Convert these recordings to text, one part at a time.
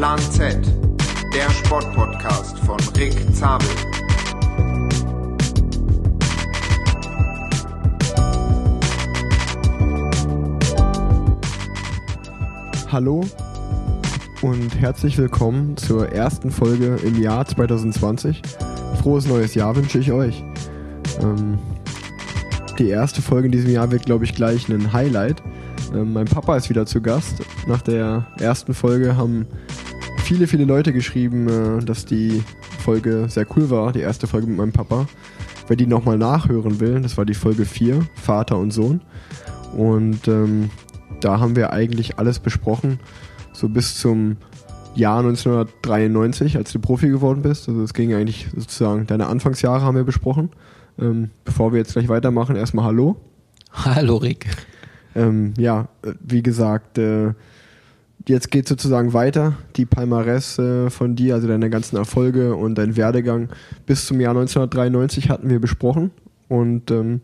Plan Z, der Sportpodcast von Rick Zabel. Hallo und herzlich willkommen zur ersten Folge im Jahr 2020. Frohes neues Jahr wünsche ich euch. Ähm, die erste Folge in diesem Jahr wird, glaube ich, gleich ein Highlight. Ähm, mein Papa ist wieder zu Gast. Nach der ersten Folge haben viele, viele Leute geschrieben, äh, dass die Folge sehr cool war, die erste Folge mit meinem Papa. Wer die nochmal nachhören will, das war die Folge 4, Vater und Sohn. Und ähm, da haben wir eigentlich alles besprochen, so bis zum Jahr 1993, als du Profi geworden bist. Also es ging eigentlich sozusagen, deine Anfangsjahre haben wir besprochen. Ähm, bevor wir jetzt gleich weitermachen, erstmal Hallo. Hallo Rick. Ähm, ja, äh, wie gesagt, äh, jetzt geht sozusagen weiter. Die Palmares äh, von dir, also deine ganzen Erfolge und dein Werdegang bis zum Jahr 1993 hatten wir besprochen. Und ähm,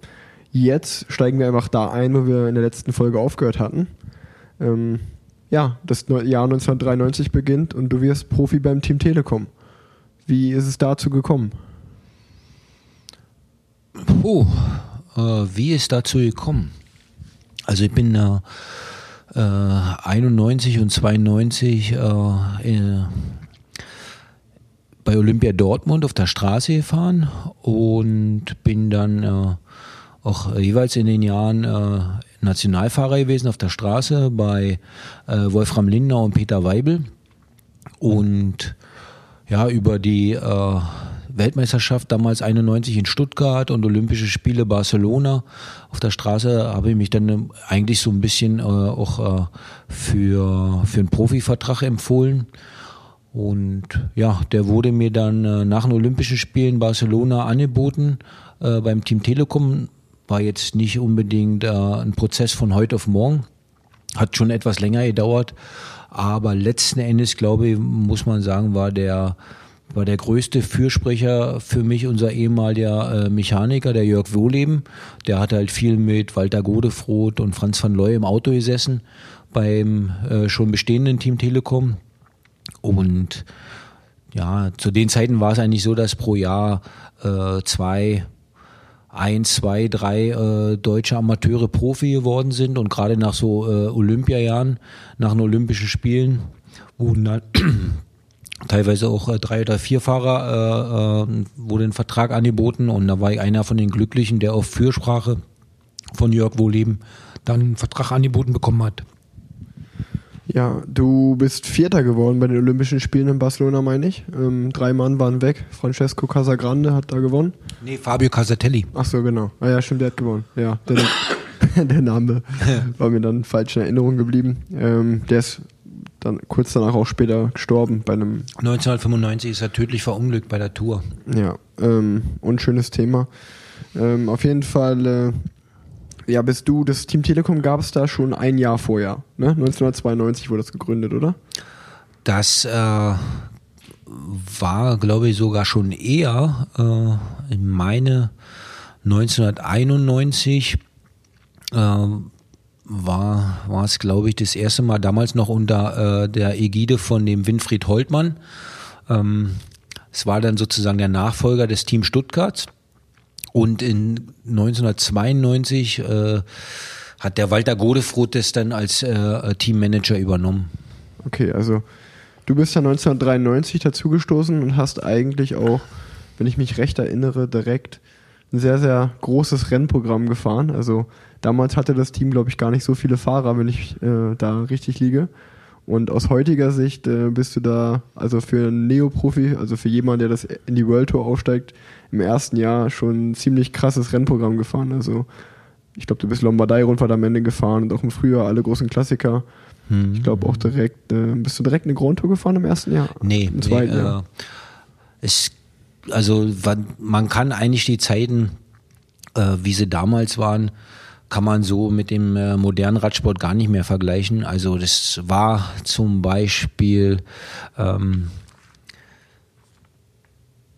jetzt steigen wir einfach da ein, wo wir in der letzten Folge aufgehört hatten. Ähm, ja, das Jahr 1993 beginnt und du wirst Profi beim Team Telekom. Wie ist es dazu gekommen? Puh, äh, wie ist dazu gekommen? Also ich bin äh, äh, 91 und 92 äh, bei Olympia Dortmund auf der Straße gefahren und bin dann äh, auch jeweils in den Jahren äh, Nationalfahrer gewesen auf der Straße bei äh, Wolfram Lindner und Peter Weibel. Und ja, über die äh, Weltmeisterschaft damals 91 in Stuttgart und Olympische Spiele Barcelona auf der Straße habe ich mich dann eigentlich so ein bisschen äh, auch äh, für, für einen Profivertrag empfohlen. Und ja, der wurde mir dann äh, nach den Olympischen Spielen Barcelona angeboten äh, beim Team Telekom war jetzt nicht unbedingt äh, ein Prozess von heute auf morgen. Hat schon etwas länger gedauert. Aber letzten Endes, glaube ich, muss man sagen, war der, war der größte Fürsprecher für mich unser ehemaliger äh, Mechaniker, der Jörg Wohleben. Der hat halt viel mit Walter Godefroth und Franz van Looy im Auto gesessen beim äh, schon bestehenden Team Telekom. Und ja, zu den Zeiten war es eigentlich so, dass pro Jahr äh, zwei ein, zwei, drei äh, deutsche Amateure Profi geworden sind und gerade nach so äh, Olympiajahren, nach den Olympischen Spielen, wurden dann teilweise auch äh, drei oder vier Fahrer äh, äh, wurde ein Vertrag angeboten und da war ich einer von den Glücklichen, der auf Fürsprache von Jörg Wohleben dann einen Vertrag angeboten bekommen hat. Ja, du bist Vierter geworden bei den Olympischen Spielen in Barcelona, meine ich. Ähm, drei Mann waren weg. Francesco Casagrande hat da gewonnen. Nee, Fabio Casatelli. Ach so, genau. Ah ja, stimmt, der hat gewonnen. Ja, der, der Name war mir dann falsch in Erinnerung geblieben. Ähm, der ist dann kurz danach auch später gestorben bei einem. 1995 ist er tödlich verunglückt bei der Tour. Ja, ähm, unschönes Thema. Ähm, auf jeden Fall äh, ja, bist du, das Team Telekom gab es da schon ein Jahr vorher, ne? 1992 wurde das gegründet, oder? Das äh, war, glaube ich, sogar schon eher. Äh, meine, 1991 äh, war, war es, glaube ich, das erste Mal damals noch unter äh, der Ägide von dem Winfried Holtmann. Ähm, es war dann sozusagen der Nachfolger des Team Stuttgarts. Und in 1992 äh, hat der Walter Godefroth das dann als äh, Teammanager übernommen. Okay, also du bist ja 1993 dazugestoßen und hast eigentlich auch, wenn ich mich recht erinnere, direkt ein sehr, sehr großes Rennprogramm gefahren. Also damals hatte das Team, glaube ich, gar nicht so viele Fahrer, wenn ich äh, da richtig liege. Und aus heutiger Sicht äh, bist du da, also für einen Neoprofi, also für jemanden, der das in die World Tour aufsteigt, im ersten Jahr schon ein ziemlich krasses Rennprogramm gefahren. Also ich glaube, du bist Lombardei-Rundfahrt am Ende gefahren und auch im Frühjahr alle großen Klassiker. Hm. Ich glaube auch direkt, äh, bist du direkt eine Grand Tour gefahren im ersten Jahr? Nee, im zweiten nee, Jahr. Äh, es, also man kann eigentlich die Zeiten, äh, wie sie damals waren, kann man so mit dem äh, modernen Radsport gar nicht mehr vergleichen. Also das war zum Beispiel ähm,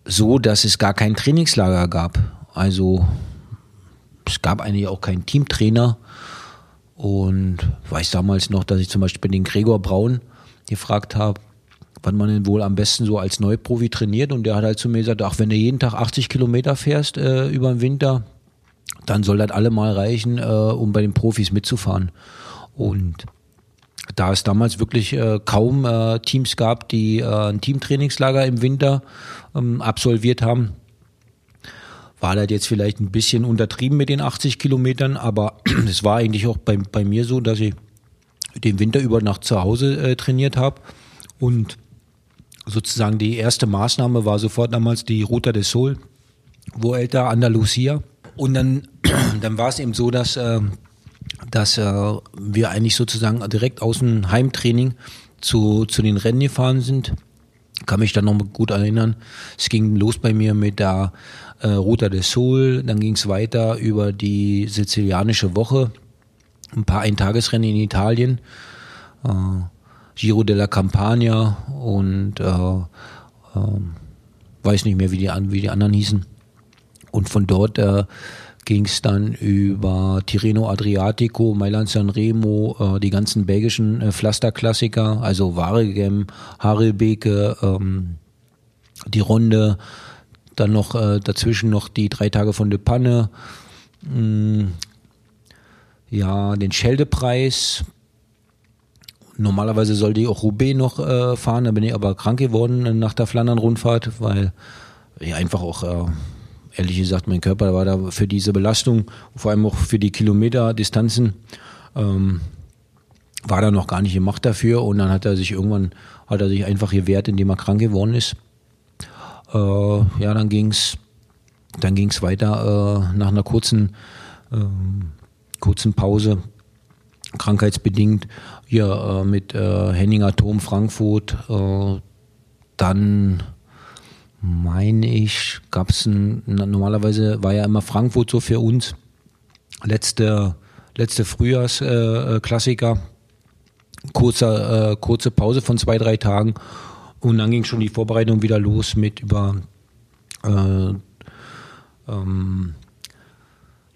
so, dass es gar kein Trainingslager gab. Also es gab eigentlich auch keinen Teamtrainer. Und weiß damals noch, dass ich zum Beispiel den Gregor Braun gefragt habe, wann man denn wohl am besten so als Neuprofi trainiert. Und der hat halt zu mir gesagt, ach, wenn du jeden Tag 80 Kilometer fährst äh, über den Winter, dann soll das allemal reichen, äh, um bei den Profis mitzufahren. Und da es damals wirklich äh, kaum äh, Teams gab, die äh, ein Teamtrainingslager im Winter ähm, absolviert haben, war das jetzt vielleicht ein bisschen untertrieben mit den 80 Kilometern, aber es war eigentlich auch bei, bei mir so, dass ich den Winter über Nacht zu Hause äh, trainiert habe und sozusagen die erste Maßnahme war sofort damals die Ruta del Sol, Vuelta Andalusia und dann, dann war es eben so, dass äh, dass äh, wir eigentlich sozusagen direkt aus dem Heimtraining zu, zu den Rennen gefahren sind. Kann mich dann noch gut erinnern. Es ging los bei mir mit der äh, Ruta del Sol, dann ging es weiter über die sizilianische Woche, ein paar Eintagesrennen in Italien, äh, Giro della Campania und äh, äh, weiß nicht mehr, wie die, wie die anderen hießen. Und von dort äh, ging es dann über Tirreno Adriatico, Mailand Sanremo, äh, die ganzen belgischen äh, Pflasterklassiker, also Waregem, Harelbeke, ähm, die Runde, dann noch äh, dazwischen noch die drei Tage von De Panne, mh, mm, ja, den Scheldepreis. Normalerweise sollte ich auch Roubaix noch äh, fahren, da bin ich aber krank geworden nach der Flandern-Rundfahrt, weil ich einfach auch äh, ehrlich gesagt, mein Körper war da für diese Belastung, vor allem auch für die Kilometerdistanzen, ähm, war da noch gar nicht gemacht dafür und dann hat er sich irgendwann, hat er sich einfach gewehrt, indem er krank geworden ist. Äh, ja, dann ging's, dann ging's weiter äh, nach einer kurzen, äh, kurzen Pause, krankheitsbedingt, hier äh, mit äh, Henning Atom Frankfurt, äh, dann meine ich, gab es normalerweise war ja immer Frankfurt so für uns letzte, letzte Frühjahrsklassiker. Äh, Kurzer, äh, kurze Pause von zwei, drei Tagen und dann ging schon die Vorbereitung wieder los mit über äh, ähm,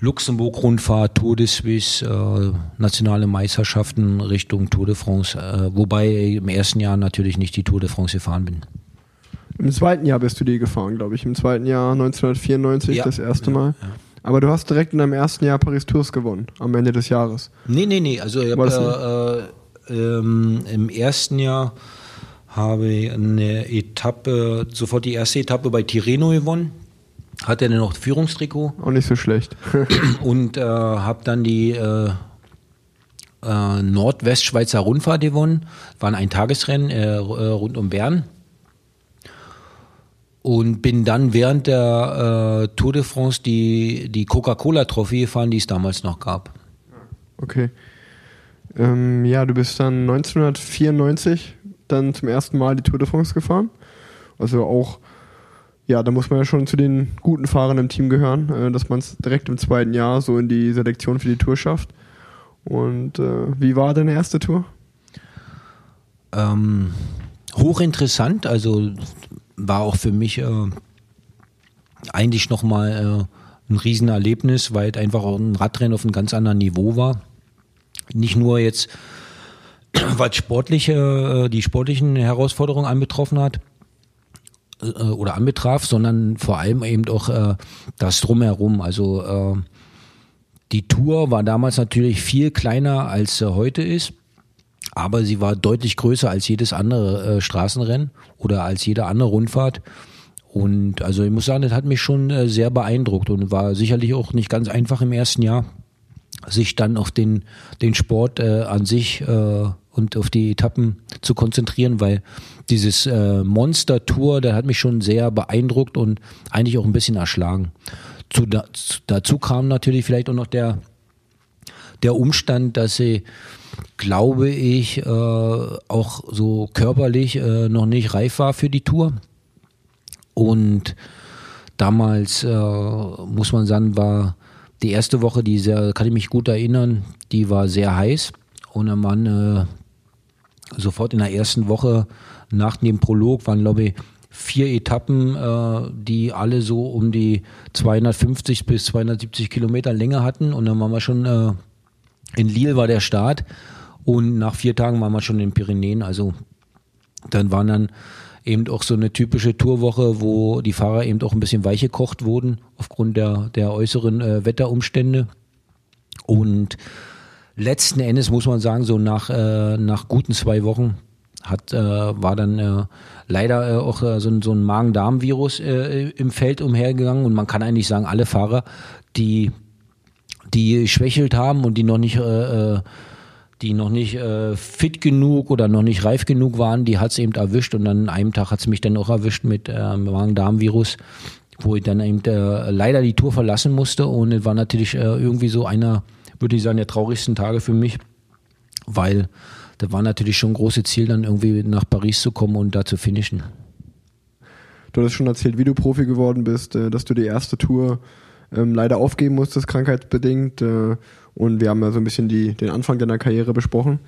Luxemburg-Rundfahrt, Tour de Suisse, äh, nationale Meisterschaften Richtung Tour de France, äh, wobei ich im ersten Jahr natürlich nicht die Tour de France gefahren bin. Im zweiten Jahr bist du die gefahren, glaube ich. Im zweiten Jahr 1994 ja. das erste Mal. Ja, Aber du hast direkt in deinem ersten Jahr Paris Tours gewonnen, am Ende des Jahres. Nee, nee, nee. Also ich habe äh, ähm, im ersten Jahr habe ich eine Etappe, sofort die erste Etappe bei Tirreno gewonnen. Hatte dann noch Führungstrikot. Auch nicht so schlecht. und äh, habe dann die äh, äh, Nordwestschweizer Rundfahrt gewonnen. War ein Tagesrennen äh, rund um Bern und bin dann während der äh, Tour de France die, die Coca-Cola-Trophäe gefahren, die es damals noch gab. Okay. Ähm, ja, du bist dann 1994 dann zum ersten Mal die Tour de France gefahren. Also auch, ja, da muss man ja schon zu den guten Fahrern im Team gehören, äh, dass man es direkt im zweiten Jahr so in die Selektion für die Tour schafft. Und äh, wie war deine erste Tour? Ähm, hochinteressant, also war auch für mich äh, eigentlich nochmal äh, ein Riesenerlebnis, weil einfach auch ein Radrennen auf einem ganz anderen Niveau war. Nicht nur jetzt, was sportliche, äh, die sportlichen Herausforderungen anbetroffen hat äh, oder anbetraf, sondern vor allem eben auch äh, das drumherum. Also äh, die Tour war damals natürlich viel kleiner als sie heute ist aber sie war deutlich größer als jedes andere äh, Straßenrennen oder als jede andere Rundfahrt. Und also ich muss sagen, das hat mich schon äh, sehr beeindruckt und war sicherlich auch nicht ganz einfach im ersten Jahr, sich dann auf den, den Sport äh, an sich äh, und auf die Etappen zu konzentrieren, weil dieses äh, Monster-Tour, der hat mich schon sehr beeindruckt und eigentlich auch ein bisschen erschlagen. Zu, da, dazu kam natürlich vielleicht auch noch der, der Umstand, dass sie glaube ich, äh, auch so körperlich äh, noch nicht reif war für die Tour. Und damals, äh, muss man sagen, war die erste Woche, die sehr, kann ich mich gut erinnern, die war sehr heiß. Und dann waren äh, sofort in der ersten Woche nach dem Prolog waren, glaube ich, vier Etappen, äh, die alle so um die 250 bis 270 Kilometer Länge hatten. Und dann waren wir schon äh, in Lille war der Start und nach vier Tagen waren wir schon in den Pyrenäen. Also Dann waren dann eben auch so eine typische Tourwoche, wo die Fahrer eben auch ein bisschen weich gekocht wurden aufgrund der, der äußeren äh, Wetterumstände. Und letzten Endes muss man sagen, so nach, äh, nach guten zwei Wochen hat, äh, war dann äh, leider äh, auch äh, so, ein, so ein Magen-Darm-Virus äh, im Feld umhergegangen und man kann eigentlich sagen, alle Fahrer, die, die schwächelt haben und die noch nicht äh, äh die noch nicht äh, fit genug oder noch nicht reif genug waren, die hat es eben erwischt und dann an einem Tag hat es mich dann auch erwischt mit äh, Magen-Darm-Virus, wo ich dann eben äh, leider die Tour verlassen musste und es war natürlich äh, irgendwie so einer, würde ich sagen, der traurigsten Tage für mich, weil da war natürlich schon ein großes Ziel, dann irgendwie nach Paris zu kommen und da zu finishen. Du hast schon erzählt, wie du Profi geworden bist, äh, dass du die erste Tour ähm, leider aufgeben musstest, krankheitsbedingt. Äh, und wir haben ja so ein bisschen die, den Anfang deiner Karriere besprochen.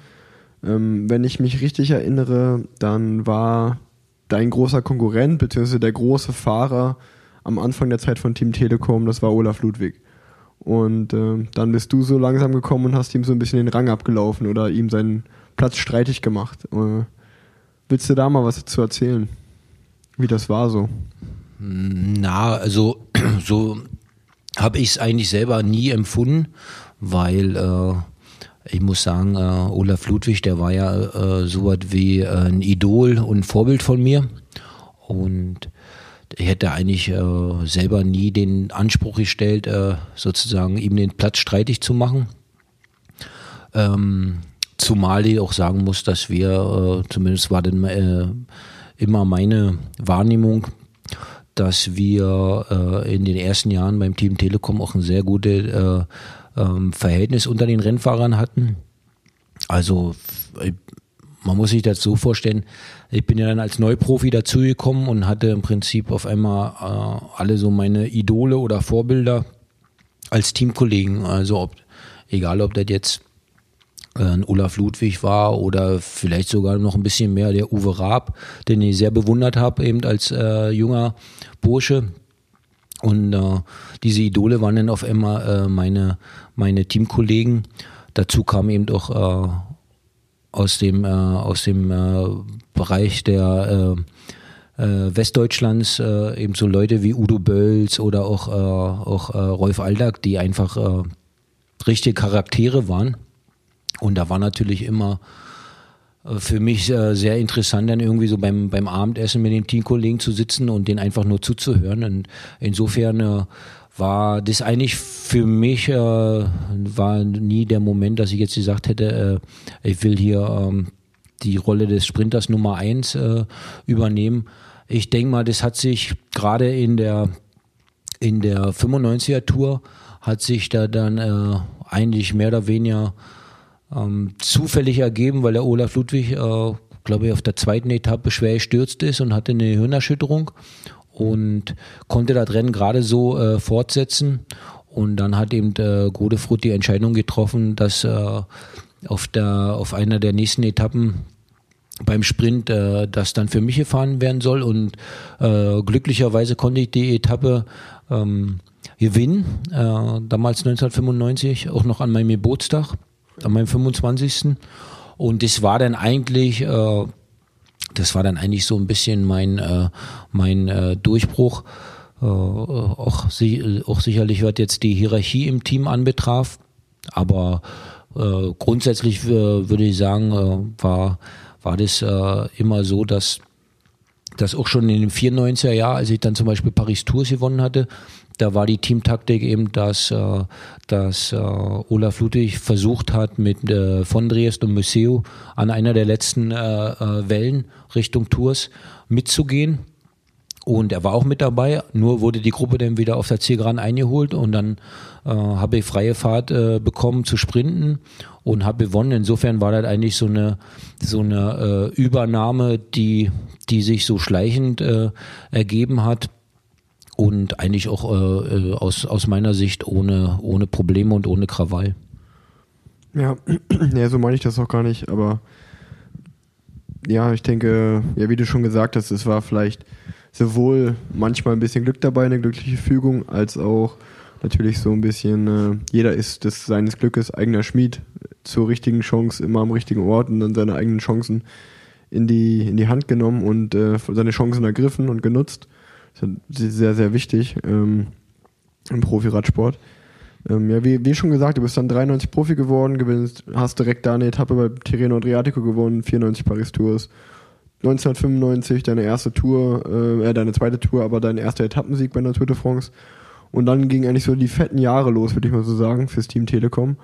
Ähm, wenn ich mich richtig erinnere, dann war dein großer Konkurrent, beziehungsweise der große Fahrer am Anfang der Zeit von Team Telekom, das war Olaf Ludwig. Und äh, dann bist du so langsam gekommen und hast ihm so ein bisschen den Rang abgelaufen oder ihm seinen Platz streitig gemacht. Äh, willst du da mal was dazu erzählen? Wie das war so? Na, also so habe ich es eigentlich selber nie empfunden, weil äh, ich muss sagen, äh, Olaf Ludwig, der war ja äh, so was wie äh, ein Idol und Vorbild von mir. Und ich hätte eigentlich äh, selber nie den Anspruch gestellt, äh, sozusagen ihm den Platz streitig zu machen. Ähm, Zumal ich auch sagen muss, dass wir, äh, zumindest war dann äh, immer meine Wahrnehmung, dass wir äh, in den ersten Jahren beim Team Telekom auch ein sehr gutes äh, ähm, Verhältnis unter den Rennfahrern hatten. Also man muss sich das so vorstellen, ich bin ja dann als Neuprofi dazugekommen und hatte im Prinzip auf einmal äh, alle so meine Idole oder Vorbilder als Teamkollegen. Also ob, egal ob das jetzt ein Olaf Ludwig war oder vielleicht sogar noch ein bisschen mehr der Uwe Raab, den ich sehr bewundert habe, eben als äh, junger Bursche. Und äh, diese Idole waren dann auf einmal äh, meine, meine Teamkollegen. Dazu kam eben auch äh, aus dem, äh, aus dem äh, Bereich der äh, äh, Westdeutschlands äh, eben so Leute wie Udo Bölz oder auch, äh, auch äh, Rolf Aldag, die einfach äh, richtige Charaktere waren. Und da war natürlich immer äh, für mich äh, sehr interessant, dann irgendwie so beim, beim Abendessen mit den Teamkollegen zu sitzen und denen einfach nur zuzuhören. Und insofern äh, war das eigentlich für mich, war nie der Moment, dass ich jetzt gesagt hätte, ich will hier ähm, die Rolle des Sprinters Nummer eins übernehmen. Ich denke mal, das hat sich gerade in der, in der 95er Tour hat sich da dann eigentlich mehr oder weniger ähm, zufällig ergeben, weil der Olaf Ludwig, äh, glaube ich, auf der zweiten Etappe schwer gestürzt ist und hatte eine Hirnerschütterung und konnte das Rennen gerade so äh, fortsetzen. Und dann hat eben äh, Godefroth die Entscheidung getroffen, dass äh, auf, der, auf einer der nächsten Etappen beim Sprint äh, das dann für mich gefahren werden soll. Und äh, glücklicherweise konnte ich die Etappe ähm, gewinnen, äh, damals 1995, auch noch an meinem Geburtstag an meinem 25. Und das war dann eigentlich, äh, das war dann eigentlich so ein bisschen mein, äh, mein äh, Durchbruch. Äh, auch, auch sicherlich, was jetzt die Hierarchie im Team anbetraf. Aber äh, grundsätzlich äh, würde ich sagen, äh, war, war das äh, immer so, dass das auch schon in den 94er Jahr, als ich dann zum Beispiel Paris Tours gewonnen hatte, da war die Teamtaktik eben, dass, äh, dass äh, Olaf Ludwig versucht hat, mit äh, von Driest und Museo an einer der letzten äh, äh, Wellen Richtung Tours mitzugehen. Und er war auch mit dabei, nur wurde die Gruppe dann wieder auf der Zielgeraden eingeholt und dann äh, habe ich freie Fahrt äh, bekommen zu sprinten und habe gewonnen. Insofern war das eigentlich so eine so eine äh, Übernahme, die die sich so schleichend äh, ergeben hat und eigentlich auch äh, äh, aus, aus meiner Sicht ohne, ohne Probleme und ohne Krawall. Ja, ja, so meine ich das auch gar nicht, aber ja, ich denke, ja, wie du schon gesagt hast, es war vielleicht sowohl manchmal ein bisschen Glück dabei, eine glückliche Fügung, als auch natürlich so ein bisschen, äh, jeder ist des seines Glückes eigener Schmied zur richtigen Chance, immer am richtigen Ort und dann seine eigenen Chancen in die, in die Hand genommen und äh, seine Chancen ergriffen und genutzt. Sehr, sehr wichtig ähm, im Profiradsport. Ähm, ja, wie, wie schon gesagt, du bist dann 93 Profi geworden, gewinnst, hast direkt da eine Etappe bei Tirreno Adriatico gewonnen, 94 Paris Tours. 1995 deine erste Tour, äh, deine zweite Tour, aber dein erster Etappensieg bei der Tour de France. Und dann gingen eigentlich so die fetten Jahre los, würde ich mal so sagen, fürs Team Telekom.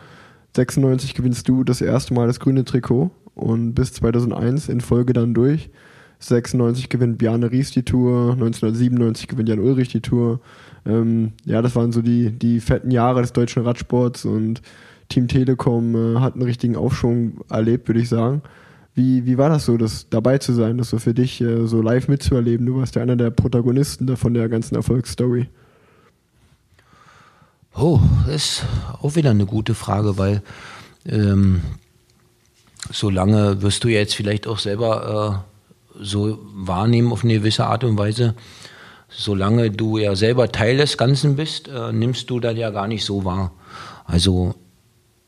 96 gewinnst du das erste Mal das grüne Trikot und bis 2001 in Folge dann durch. 96 gewinnt Bjarne Ries die Tour, 1997 gewinnt Jan Ulrich die Tour. Ähm, ja, das waren so die, die fetten Jahre des deutschen Radsports und Team Telekom äh, hat einen richtigen Aufschwung erlebt, würde ich sagen. Wie, wie war das so, das dabei zu sein, das so für dich äh, so live mitzuerleben? Du warst ja einer der Protagonisten da von der ganzen Erfolgsstory. Oh, ist auch wieder eine gute Frage, weil ähm, so lange wirst du jetzt vielleicht auch selber äh, so wahrnehmen auf eine gewisse Art und Weise. Solange du ja selber Teil des Ganzen bist, äh, nimmst du das ja gar nicht so wahr. Also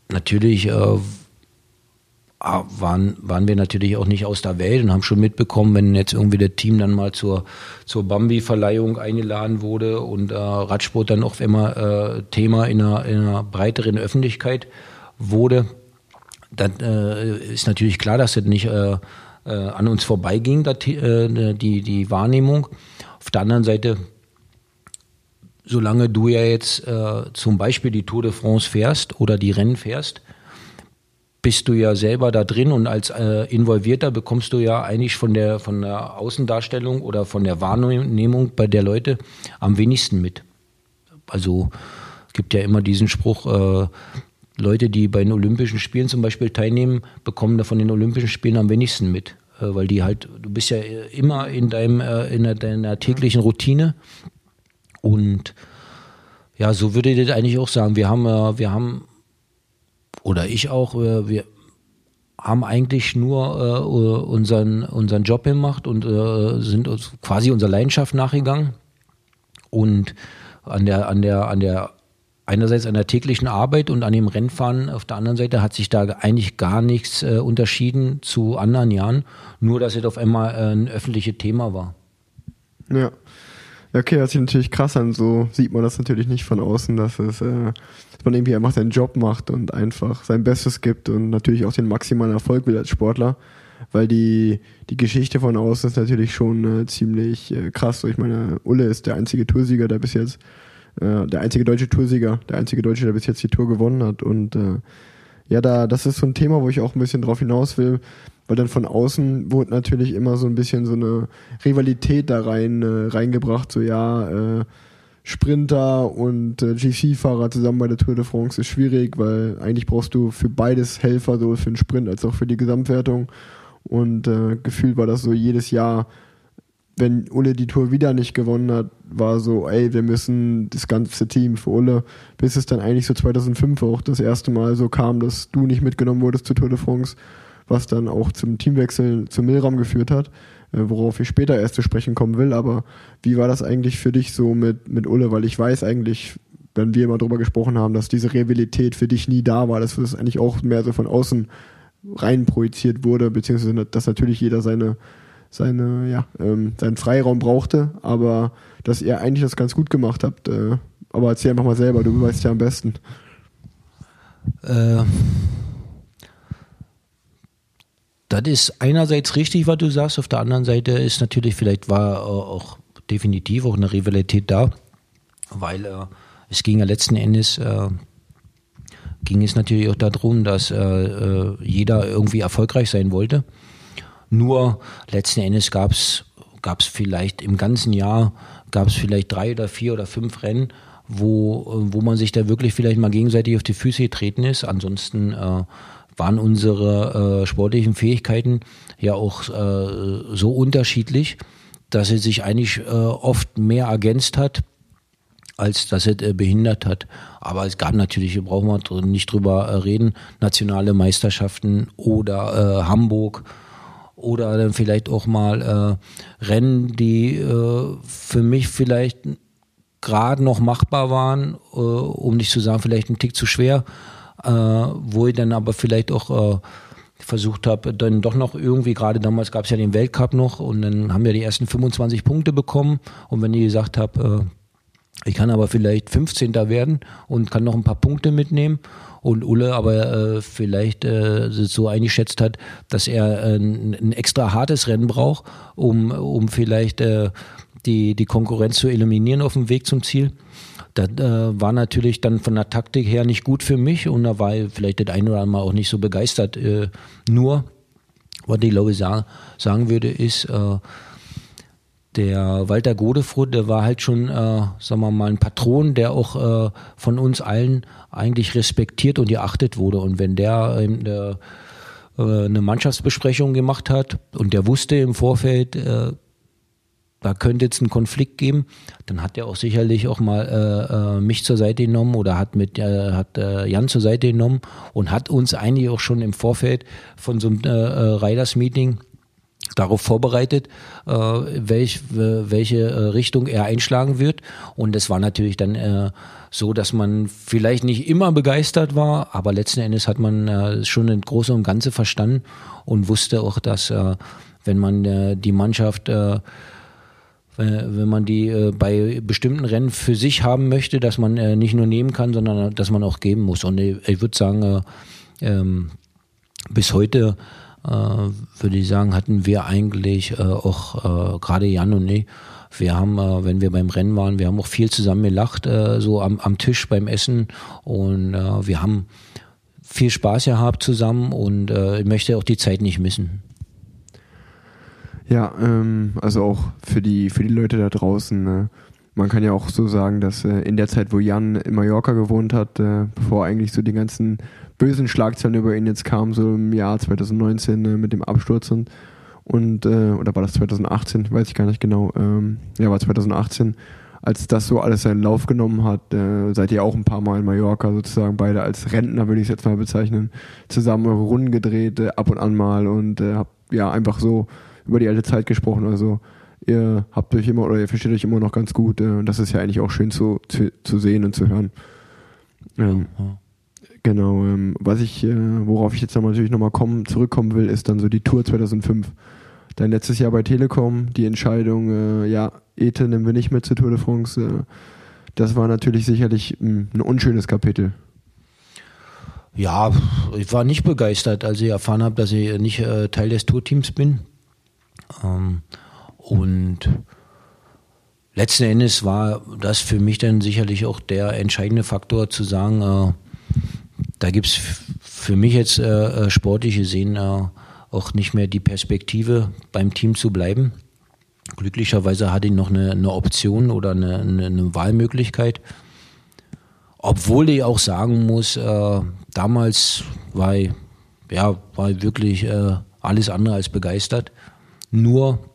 natürlich äh, waren, waren wir natürlich auch nicht aus der Welt und haben schon mitbekommen, wenn jetzt irgendwie das Team dann mal zur, zur Bambi-Verleihung eingeladen wurde und äh, Radsport dann auch immer äh, Thema in einer, in einer breiteren Öffentlichkeit wurde dann äh, ist natürlich klar, dass das nicht äh, äh, an uns vorbeiging, dat, äh, die, die Wahrnehmung. Auf der anderen Seite, solange du ja jetzt äh, zum Beispiel die Tour de France fährst oder die Rennen fährst, bist du ja selber da drin und als äh, Involvierter bekommst du ja eigentlich von der, von der Außendarstellung oder von der Wahrnehmung bei der Leute am wenigsten mit. Also gibt ja immer diesen Spruch, äh, Leute, die bei den Olympischen Spielen zum Beispiel teilnehmen, bekommen da von den Olympischen Spielen am wenigsten mit. Äh, weil die halt, du bist ja immer in deinem, äh, in deiner täglichen Routine. Und ja, so würde ich das eigentlich auch sagen. Wir haben, äh, wir haben, oder ich auch, wir haben eigentlich nur unseren, unseren Job gemacht und sind quasi unserer Leidenschaft nachgegangen. Und an der, an der, an der einerseits an der täglichen Arbeit und an dem Rennfahren auf der anderen Seite hat sich da eigentlich gar nichts äh, unterschieden zu anderen Jahren, nur dass es auf einmal äh, ein öffentliches Thema war. Ja. Okay, hört sich natürlich krass an. So sieht man das natürlich nicht von außen, dass es, äh, dass man irgendwie einfach seinen Job macht und einfach sein Bestes gibt und natürlich auch den maximalen Erfolg will als Sportler. Weil die, die Geschichte von außen ist natürlich schon äh, ziemlich äh, krass. So, ich meine, Ulle ist der einzige Toursieger, der bis jetzt äh, der einzige deutsche Toursieger, der einzige Deutsche, der bis jetzt die Tour gewonnen hat. Und äh, ja, da, das ist so ein Thema, wo ich auch ein bisschen drauf hinaus will, weil dann von außen wurde natürlich immer so ein bisschen so eine Rivalität da rein äh, reingebracht, so ja, äh, Sprinter und äh, GC-Fahrer zusammen bei der Tour de France ist schwierig, weil eigentlich brauchst du für beides Helfer, sowohl für den Sprint als auch für die Gesamtwertung. Und äh, gefühlt war das so jedes Jahr wenn Ulle die Tour wieder nicht gewonnen hat, war so, ey, wir müssen das ganze Team für Ulle, bis es dann eigentlich so 2005 auch das erste Mal so kam, dass du nicht mitgenommen wurdest zur Tour de France, was dann auch zum Teamwechsel zum Milram geführt hat, äh, worauf ich später erst zu sprechen kommen will. Aber wie war das eigentlich für dich so mit, mit Ulle? Weil ich weiß eigentlich, wenn wir immer drüber gesprochen haben, dass diese Rivalität für dich nie da war, dass das eigentlich auch mehr so von außen rein projiziert wurde, beziehungsweise dass natürlich jeder seine seine, ja, ähm, seinen Freiraum brauchte, aber dass ihr eigentlich das ganz gut gemacht habt. Äh, aber erzähl einfach mal selber, du weißt ja am besten. Äh, das ist einerseits richtig, was du sagst, auf der anderen Seite ist natürlich, vielleicht war auch definitiv auch eine Rivalität da, weil äh, es ging ja letzten Endes, äh, ging es natürlich auch darum, dass äh, äh, jeder irgendwie erfolgreich sein wollte. Nur letzten Endes gab es vielleicht im ganzen Jahr gab es vielleicht drei oder vier oder fünf Rennen, wo, wo man sich da wirklich vielleicht mal gegenseitig auf die Füße getreten ist. Ansonsten äh, waren unsere äh, sportlichen Fähigkeiten ja auch äh, so unterschiedlich, dass es sich eigentlich äh, oft mehr ergänzt hat, als dass es äh, behindert hat. Aber es gab natürlich, hier brauchen wir nicht drüber äh, reden, nationale Meisterschaften oder äh, Hamburg oder dann vielleicht auch mal äh, Rennen, die äh, für mich vielleicht gerade noch machbar waren, äh, um nicht zu sagen, vielleicht ein Tick zu schwer, äh, wo ich dann aber vielleicht auch äh, versucht habe, dann doch noch irgendwie, gerade damals gab es ja den Weltcup noch und dann haben wir die ersten 25 Punkte bekommen und wenn ich gesagt habe, äh, ich kann aber vielleicht 15. werden und kann noch ein paar Punkte mitnehmen und Ulle aber äh, vielleicht äh, so eingeschätzt hat, dass er äh, ein, ein extra hartes Rennen braucht, um, um vielleicht äh, die, die Konkurrenz zu eliminieren auf dem Weg zum Ziel. Das äh, war natürlich dann von der Taktik her nicht gut für mich und da war ich vielleicht das ein oder andere Mal auch nicht so begeistert. Äh, nur, was ich glaube sagen, sagen würde, ist, äh, der Walter Godefroth, der war halt schon, äh, sagen wir mal, ein Patron, der auch äh, von uns allen eigentlich respektiert und geachtet wurde. Und wenn der ähm, äh, eine Mannschaftsbesprechung gemacht hat und der wusste im Vorfeld, äh, da könnte jetzt ein Konflikt geben, dann hat er auch sicherlich auch mal äh, äh, mich zur Seite genommen oder hat mit äh, hat äh, Jan zur Seite genommen und hat uns eigentlich auch schon im Vorfeld von so einem äh, äh Riders Meeting darauf vorbereitet, äh, welch, welche äh, Richtung er einschlagen wird. Und es war natürlich dann äh, so, dass man vielleicht nicht immer begeistert war, aber letzten Endes hat man äh, schon ein Große und Ganze verstanden und wusste auch, dass äh, wenn man äh, die Mannschaft äh, wenn man die äh, bei bestimmten Rennen für sich haben möchte, dass man äh, nicht nur nehmen kann, sondern dass man auch geben muss. Und ich, würde sagen, äh, ähm, bis heute würde ich sagen, hatten wir eigentlich äh, auch äh, gerade Jan und ich, wir haben, äh, wenn wir beim Rennen waren, wir haben auch viel zusammen gelacht, äh, so am, am Tisch beim Essen und äh, wir haben viel Spaß gehabt zusammen und äh, ich möchte auch die Zeit nicht missen. Ja, ähm, also auch für die, für die Leute da draußen. Äh, man kann ja auch so sagen, dass äh, in der Zeit, wo Jan in Mallorca gewohnt hat, äh, bevor eigentlich so die ganzen bösen Schlagzeilen über ihn jetzt kamen, so im Jahr 2019 äh, mit dem Absturz und, und äh, oder war das 2018, weiß ich gar nicht genau, ähm, ja, war 2018, als das so alles seinen Lauf genommen hat, äh, seid ihr auch ein paar Mal in Mallorca sozusagen, beide als Rentner würde ich es jetzt mal bezeichnen, zusammen eure Runden gedreht, äh, ab und an mal und habt ja einfach so über die alte Zeit gesprochen. Also ihr habt euch immer oder ihr versteht euch immer noch ganz gut. Äh, und das ist ja eigentlich auch schön zu, zu, zu sehen und zu hören. Ähm, ja. Genau, ähm, was ich, äh, worauf ich jetzt noch natürlich nochmal kommen, zurückkommen will, ist dann so die Tour 2005. Dein letztes Jahr bei Telekom, die Entscheidung, äh, ja, Ete nehmen wir nicht mehr zur Tour de France. Äh, das war natürlich sicherlich mh, hm, ein unschönes Kapitel. Ja, ich war nicht begeistert, als ich erfahren habe, dass ich nicht äh, Teil des Tourteams bin. Ähm, und letzten Endes war das für mich dann sicherlich auch der entscheidende Faktor zu sagen, äh, da gibt es für mich jetzt äh, äh, sportlich gesehen äh, auch nicht mehr die Perspektive, beim Team zu bleiben. Glücklicherweise hatte ich noch eine, eine Option oder eine, eine, eine, Wahlmöglichkeit. Obwohl ich auch sagen muss, äh, damals war ich, ja, war ich wirklich äh, alles andere als begeistert. Nur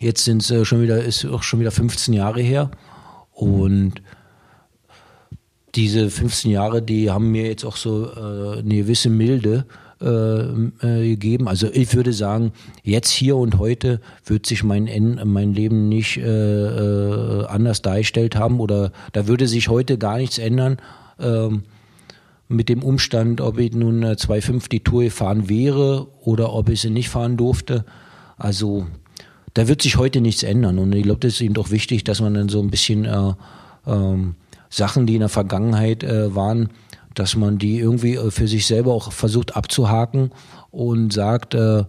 jetzt sind es äh, schon wieder, ist auch schon wieder 15 Jahre her. Und diese 15 Jahre, die haben mir jetzt auch so äh, eine gewisse Milde äh, gegeben. Also ich würde sagen, jetzt hier und heute wird sich mein, mein Leben nicht äh, anders dargestellt haben oder da würde sich heute gar nichts ändern. Ähm, mit dem Umstand, ob ich nun 2,5 die Tour gefahren wäre oder ob ich sie nicht fahren durfte. Also da wird sich heute nichts ändern. Und ich glaube, das ist eben doch wichtig, dass man dann so ein bisschen äh, ähm, Sachen, die in der Vergangenheit äh, waren, dass man die irgendwie äh, für sich selber auch versucht abzuhaken und sagt, äh,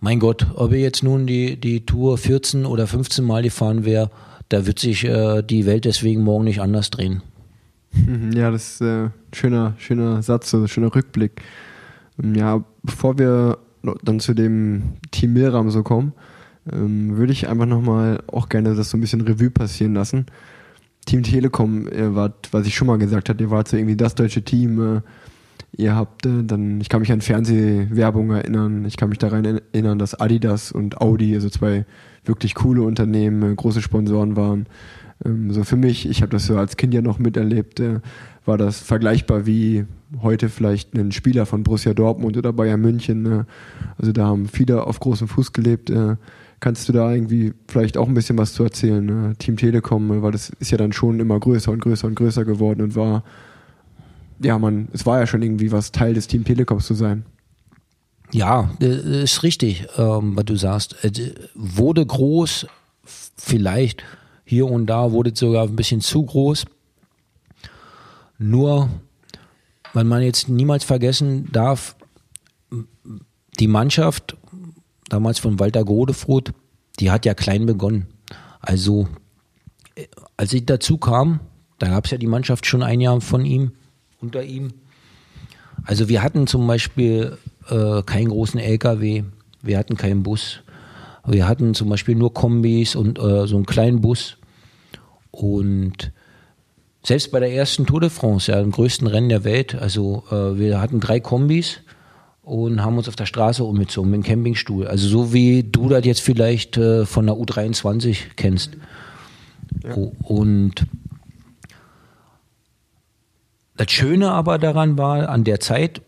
mein Gott, ob ich jetzt nun die, die Tour 14 oder 15 Mal gefahren wäre, da wird sich äh, die Welt deswegen morgen nicht anders drehen. Ja, das ist ein äh, schöner, schöner Satz, ein schöner Rückblick. Ja, bevor wir dann zu dem Team Milram so kommen, ähm, würde ich einfach nochmal auch gerne das so ein bisschen Revue passieren lassen. Team Telekom, ihr wart, was ich schon mal gesagt habe, ihr wart so irgendwie das deutsche Team. Äh, ihr habt äh, dann, ich kann mich an Fernsehwerbung erinnern, ich kann mich daran erinnern, dass Adidas und Audi, also zwei wirklich coole Unternehmen, äh, große Sponsoren waren. Ähm, so für mich, ich habe das so als Kind ja noch miterlebt, äh, war das vergleichbar wie heute vielleicht ein Spieler von Borussia Dortmund oder Bayern München. Ne? Also da haben viele auf großem Fuß gelebt. Äh, kannst du da irgendwie vielleicht auch ein bisschen was zu erzählen? Ne? Team Telekom, äh, weil das ist ja dann schon immer größer und größer und größer geworden und war, ja, man, es war ja schon irgendwie was Teil des Team Telekoms zu sein. Ja, das ist richtig, ähm, was du sagst. Es wurde groß, vielleicht hier und da wurde es sogar ein bisschen zu groß. Nur, weil man jetzt niemals vergessen darf, die Mannschaft, damals von Walter Godefroth, die hat ja klein begonnen. Also, als ich dazu kam, da gab es ja die Mannschaft schon ein Jahr von ihm, unter ihm. Also wir hatten zum Beispiel äh, keinen großen LKW, wir hatten keinen Bus. Wir hatten zum Beispiel nur Kombis und äh, so einen kleinen Bus. Und selbst bei der ersten Tour de France, ja, dem größten Rennen der Welt, also äh, wir hatten drei Kombis und haben uns auf der Straße umgezogen mit einem Campingstuhl. Also so wie du das jetzt vielleicht äh, von der U23 kennst. Ja. Und das Schöne aber daran war, an der Zeit,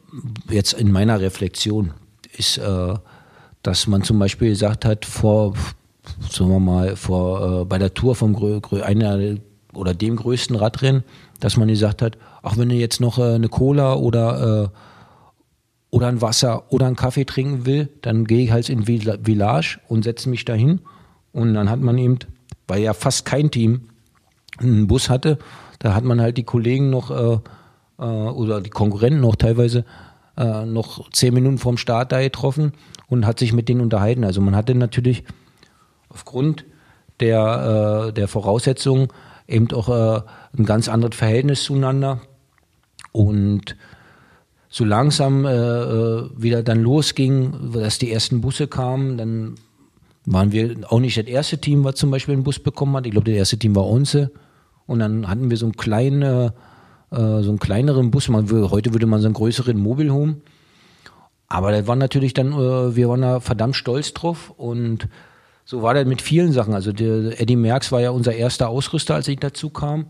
jetzt in meiner Reflexion, ist, äh, dass man zum Beispiel gesagt hat, vor, sagen wir mal, vor, äh, bei der Tour vom einer oder dem größten Radrennen, dass man gesagt hat, auch wenn du jetzt noch äh, eine Cola oder äh, oder ein Wasser oder einen Kaffee trinken will, dann gehe ich halt in Village und setze mich dahin. Und dann hat man eben, weil ja fast kein Team einen Bus hatte, da hat man halt die Kollegen noch äh, äh, oder die Konkurrenten noch teilweise äh, noch zehn Minuten vorm Start da getroffen und hat sich mit denen unterhalten. Also man hatte natürlich aufgrund der, äh, der Voraussetzungen eben auch äh, ein ganz anderes Verhältnis zueinander. Und so langsam äh, äh, wieder dann losging, dass die ersten Busse kamen, dann waren wir auch nicht das erste Team, was zum Beispiel einen Bus bekommen hat. Ich glaube, das erste Team war Onze. Und dann hatten wir so einen kleinen, äh, so einen kleineren Bus. Man, heute würde man so einen größeren Mobile Home. Aber das war natürlich dann, äh, wir waren da verdammt stolz drauf. Und so war das mit vielen Sachen. Also der Eddie Merckx war ja unser erster Ausrüster, als ich dazu kam.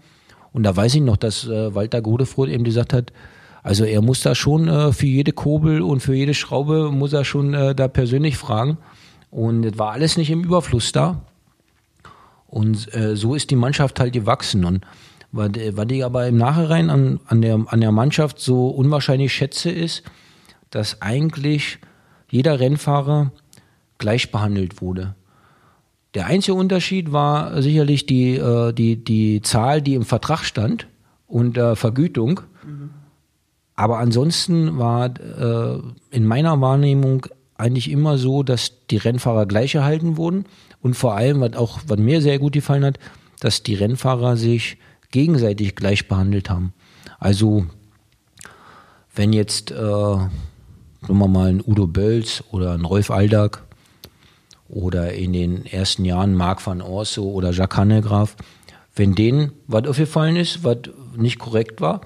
Und da weiß ich noch, dass äh, Walter Godefroth eben gesagt hat, also er muss da schon äh, für jede Kurbel und für jede Schraube muss er schon äh, da persönlich fragen. Und es war alles nicht im Überfluss da. Und äh, so ist die Mannschaft halt gewachsen. Und was, was ich aber im Nachhinein an, an, der, an der Mannschaft so unwahrscheinlich schätze, ist, dass eigentlich jeder Rennfahrer gleich behandelt wurde. Der einzige Unterschied war sicherlich die, äh, die, die Zahl, die im Vertrag stand und äh, Vergütung. Mhm. Aber ansonsten war äh, in meiner Wahrnehmung eigentlich immer so, dass die Rennfahrer gleich erhalten wurden und vor allem, was auch, was mir sehr gut gefallen hat, dass die Rennfahrer sich gegenseitig gleich behandelt haben. Also wenn jetzt, äh, sagen wir mal, ein Udo Bölz oder ein Rolf Aldag oder in den ersten Jahren Marc van Orso oder Jacques Hannegraaff, wenn denen was aufgefallen ist, was nicht korrekt war,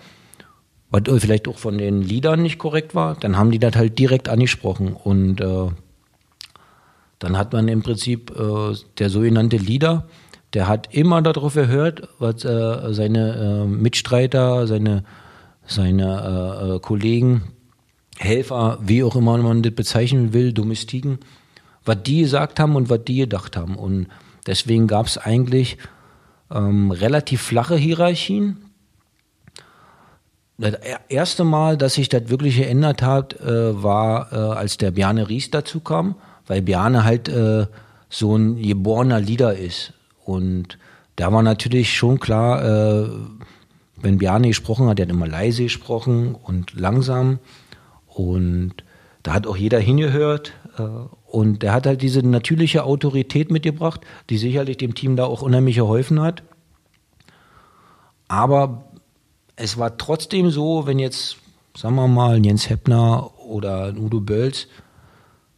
was vielleicht auch von den Liedern nicht korrekt war, dann haben die das halt direkt angesprochen. Und äh, dann hat man im Prinzip äh, der sogenannte Leader, der hat immer darauf gehört, was äh, seine äh, Mitstreiter, seine, seine äh, äh, Kollegen, Helfer, wie auch immer man das bezeichnen will, Domestiken, was die gesagt haben und was die gedacht haben. Und deswegen gab es eigentlich ähm, relativ flache Hierarchien das erste Mal, dass sich das wirklich geändert hat, äh, war, äh, als der Bjarne Ries dazu kam, weil Bjarne halt äh, so ein geborener Leader ist. Und da war natürlich schon klar, äh, wenn Bjarne gesprochen hat, der hat immer leise gesprochen und langsam. Und da hat auch jeder hingehört. Und der hat halt diese natürliche Autorität mitgebracht, die sicherlich dem Team da auch unheimlich geholfen hat. Aber es war trotzdem so, wenn jetzt, sagen wir mal, Jens Heppner oder Udo Bölz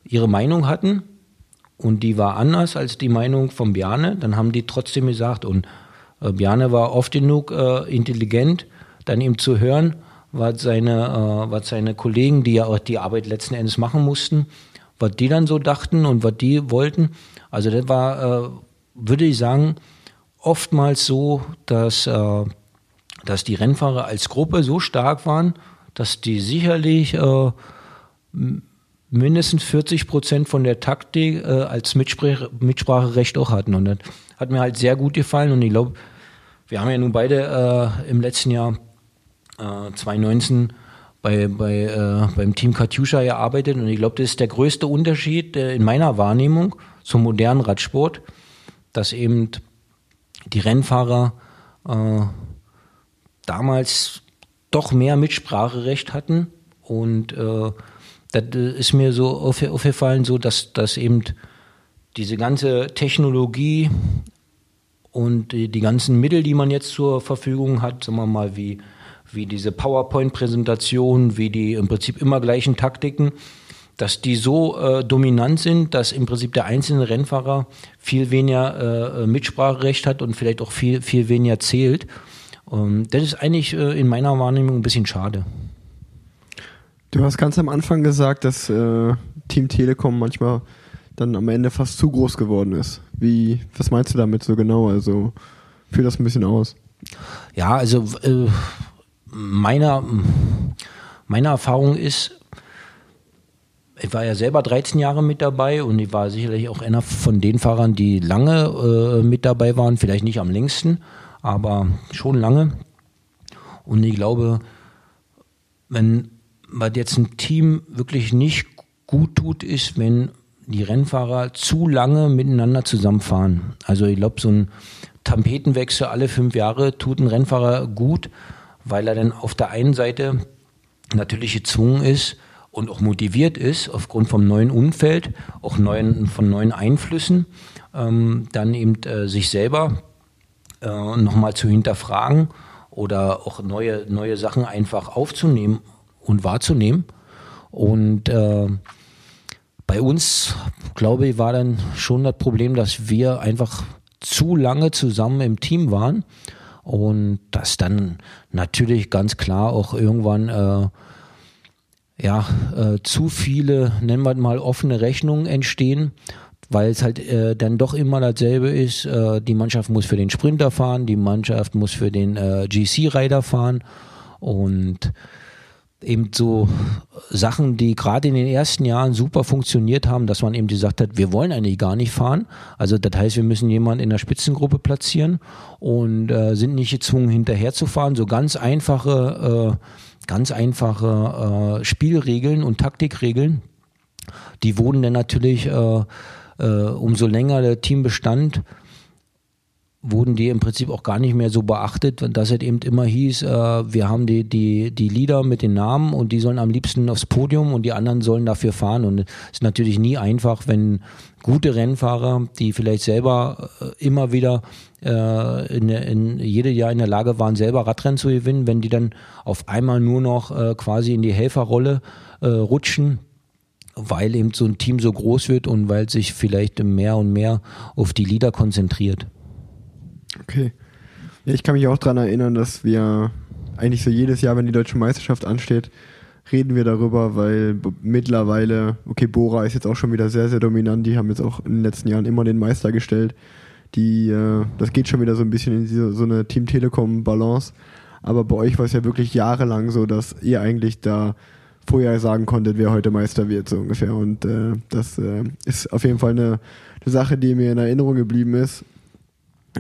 ihre Meinung hatten und die war anders als die Meinung von Bjarne, dann haben die trotzdem gesagt und äh, Bjarne war oft genug äh, intelligent, dann ihm zu hören, was seine, äh, was seine Kollegen, die ja auch die Arbeit letzten Endes machen mussten, was die dann so dachten und was die wollten. Also das war, äh, würde ich sagen, oftmals so, dass äh, dass die Rennfahrer als Gruppe so stark waren, dass die sicherlich äh, mindestens 40 Prozent von der Taktik äh, als Mitsprach Mitspracherecht auch hatten. Und das hat mir halt sehr gut gefallen. Und ich glaube, wir haben ja nun beide äh, im letzten Jahr 2019 äh, bei, bei, äh, beim Team Katjuscha gearbeitet. Und ich glaube, das ist der größte Unterschied äh, in meiner Wahrnehmung zum modernen Radsport, dass eben die Rennfahrer äh, damals doch mehr Mitspracherecht hatten. Und äh, das ist mir so aufgefallen, so dass, dass eben diese ganze Technologie und die, die ganzen Mittel, die man jetzt zur Verfügung hat, sagen wir mal, wie, wie diese PowerPoint-Präsentation, wie die im Prinzip immer gleichen Taktiken, dass die so äh, dominant sind, dass im Prinzip der einzelne Rennfahrer viel weniger äh, Mitspracherecht hat und vielleicht auch viel, viel weniger zählt. Ähm, das ist eigentlich äh, in meiner Wahrnehmung ein bisschen schade. Du hast ganz am Anfang gesagt, dass äh, Team Telekom manchmal dann am Ende fast zu groß geworden ist. Wie, was meinst du damit so genau? Also führ das ein bisschen aus. Ja, also äh, meiner, meine Erfahrung ist, ich war ja selber 13 Jahre mit dabei und ich war sicherlich auch einer von den Fahrern, die lange äh, mit dabei waren, vielleicht nicht am längsten, aber schon lange. Und ich glaube, wenn was jetzt ein Team wirklich nicht gut tut, ist, wenn die Rennfahrer zu lange miteinander zusammenfahren. Also ich glaube, so ein Tampetenwechsel alle fünf Jahre tut ein Rennfahrer gut, weil er dann auf der einen Seite natürlich gezwungen ist und auch motiviert ist, aufgrund vom neuen Umfeld, auch neuen, von neuen Einflüssen, ähm, dann eben äh, sich selber äh, nochmal zu hinterfragen oder auch neue, neue Sachen einfach aufzunehmen und wahrzunehmen. Und äh, bei uns, glaube ich, war dann schon das Problem, dass wir einfach zu lange zusammen im Team waren und dass dann natürlich ganz klar auch irgendwann äh, ja äh, zu viele, nennen wir mal offene Rechnungen entstehen, weil es halt äh, dann doch immer dasselbe ist. Äh, die Mannschaft muss für den Sprinter fahren, die Mannschaft muss für den äh, GC-Rider fahren und eben so Sachen, die gerade in den ersten Jahren super funktioniert haben, dass man eben gesagt hat, wir wollen eigentlich gar nicht fahren. Also das heißt, wir müssen jemanden in der Spitzengruppe platzieren und äh, sind nicht gezwungen, hinterher zu fahren. So ganz einfache, äh, ganz einfache äh, Spielregeln und Taktikregeln, die wurden dann natürlich äh, äh, umso länger der Team bestand, wurden die im Prinzip auch gar nicht mehr so beachtet, dass es eben immer hieß, äh, wir haben die, die, die Lieder mit den Namen und die sollen am liebsten aufs Podium und die anderen sollen dafür fahren. Und es ist natürlich nie einfach, wenn gute Rennfahrer, die vielleicht selber äh, immer wieder äh, in, in jedes Jahr in der Lage waren, selber Radrennen zu gewinnen, wenn die dann auf einmal nur noch äh, quasi in die Helferrolle äh, rutschen, weil eben so ein Team so groß wird und weil sich vielleicht mehr und mehr auf die Lieder konzentriert. Okay. Ja, ich kann mich auch daran erinnern, dass wir eigentlich so jedes Jahr, wenn die deutsche Meisterschaft ansteht, reden wir darüber, weil mittlerweile, okay, Bora ist jetzt auch schon wieder sehr, sehr dominant. Die haben jetzt auch in den letzten Jahren immer den Meister gestellt. Die, äh, das geht schon wieder so ein bisschen in diese, so eine Team Telekom Balance. Aber bei euch war es ja wirklich jahrelang so, dass ihr eigentlich da vorher sagen konntet, wer heute Meister wird, so ungefähr. Und äh, das äh, ist auf jeden Fall eine, eine Sache, die mir in Erinnerung geblieben ist.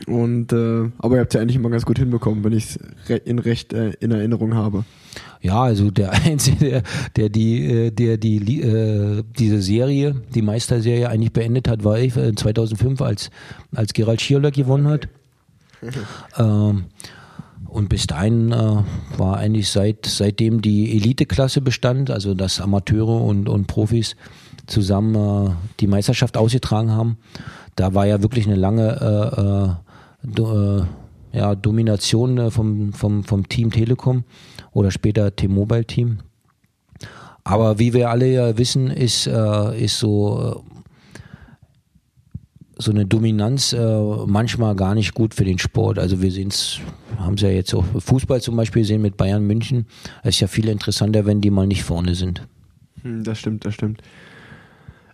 Und äh, aber ihr habt es ja eigentlich immer ganz gut hinbekommen, wenn ich es in recht äh, in Erinnerung habe. Ja, also der Einzige, der, der die, äh, der die äh, diese Serie, die Meisterserie eigentlich beendet hat, war ich 2005, äh, als als Gerald Schierler gewonnen hat. ähm, und bis dahin äh, war eigentlich seit seitdem die Eliteklasse bestand, also dass Amateure und, und Profis zusammen äh, die Meisterschaft ausgetragen haben. Da war ja wirklich eine lange äh, äh, ja, Domination äh, vom, vom, vom Team Telekom oder später T-Mobile Team. Aber wie wir alle ja wissen, ist, äh, ist so, so eine Dominanz äh, manchmal gar nicht gut für den Sport. Also wir sehen es, haben es ja jetzt auch Fußball zum Beispiel gesehen mit Bayern München. Es ist ja viel interessanter, wenn die mal nicht vorne sind. Hm, das stimmt, das stimmt.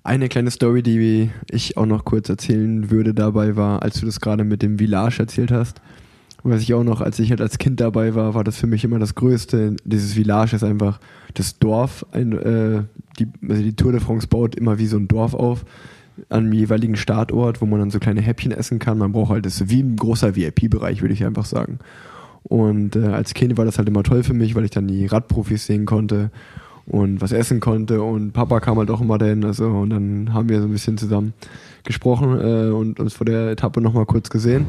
Eine kleine Story, die ich auch noch kurz erzählen würde dabei war, als du das gerade mit dem Village erzählt hast. Was ich auch noch, als ich halt als Kind dabei war, war das für mich immer das Größte. Dieses Village ist einfach das Dorf. Ein, äh, die, also die Tour de France baut immer wie so ein Dorf auf am jeweiligen Startort, wo man dann so kleine Häppchen essen kann. Man braucht halt das wie ein großer VIP-Bereich, würde ich einfach sagen. Und äh, als Kind war das halt immer toll für mich, weil ich dann die Radprofis sehen konnte und was essen konnte und Papa kam halt auch immer dahin, also und dann haben wir so ein bisschen zusammen gesprochen äh, und uns vor der Etappe nochmal kurz gesehen.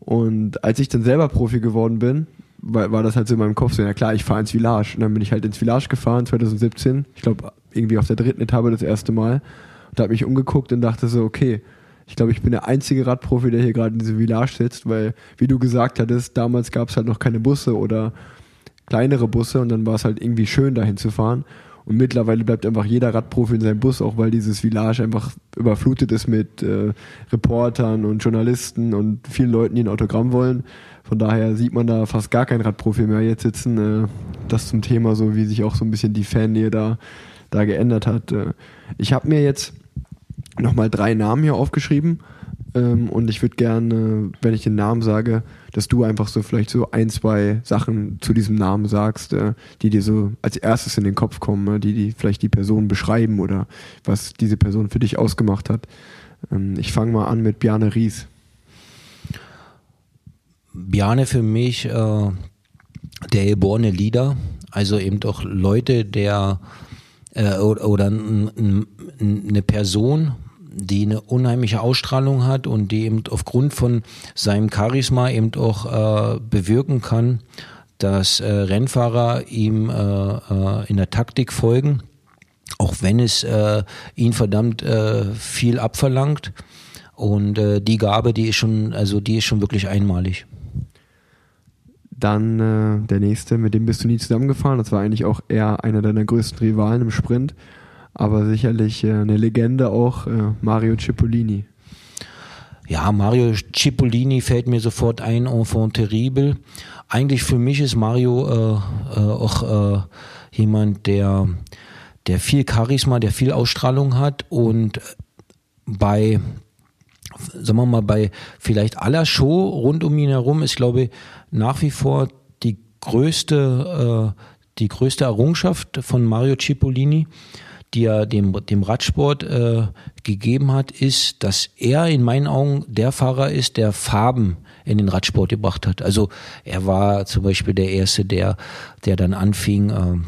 Und als ich dann selber Profi geworden bin, war, war das halt so in meinem Kopf so, ja klar, ich fahre ins Village. Und dann bin ich halt ins Village gefahren, 2017, ich glaube irgendwie auf der dritten Etappe das erste Mal und habe mich umgeguckt und dachte so, okay, ich glaube, ich bin der einzige Radprofi, der hier gerade in diesem Village sitzt, weil, wie du gesagt hattest, damals gab es halt noch keine Busse oder kleinere Busse und dann war es halt irgendwie schön, dahin zu fahren. Und mittlerweile bleibt einfach jeder Radprofi in seinem Bus, auch weil dieses Village einfach überflutet ist mit äh, Reportern und Journalisten und vielen Leuten, die ein Autogramm wollen. Von daher sieht man da fast gar keinen Radprofi mehr jetzt sitzen. Äh, das zum Thema, so wie sich auch so ein bisschen die Fannähe da, da geändert hat. Äh, ich habe mir jetzt nochmal drei Namen hier aufgeschrieben ähm, und ich würde gerne, wenn ich den Namen sage, dass du einfach so vielleicht so ein, zwei Sachen zu diesem Namen sagst, äh, die dir so als erstes in den Kopf kommen, äh, die, die vielleicht die Person beschreiben oder was diese Person für dich ausgemacht hat. Ähm, ich fange mal an mit Bjarne Ries. Bjarne für mich äh, der geborene Leader, also eben doch Leute, der äh, oder, oder eine Person, die eine unheimliche Ausstrahlung hat und die eben aufgrund von seinem Charisma eben auch äh, bewirken kann, dass äh, Rennfahrer ihm äh, äh, in der Taktik folgen, auch wenn es äh, ihn verdammt äh, viel abverlangt. Und die Gabe, die ist schon, also die ist schon wirklich einmalig. Dann der nächste, mit dem bist du nie zusammengefahren. Das war eigentlich auch eher einer deiner größten Rivalen im Sprint aber sicherlich äh, eine Legende auch, äh, Mario Cipollini. Ja, Mario Cipollini fällt mir sofort ein, Enfant terrible. Eigentlich für mich ist Mario äh, äh, auch äh, jemand, der, der viel Charisma, der viel Ausstrahlung hat und bei, sagen wir mal, bei vielleicht aller Show rund um ihn herum ist, glaube ich, nach wie vor die größte, die größte Errungenschaft von Mario Cipollini die er dem, dem Radsport äh, gegeben hat, ist, dass er in meinen Augen der Fahrer ist, der Farben in den Radsport gebracht hat. Also er war zum Beispiel der Erste, der, der dann anfing, äh,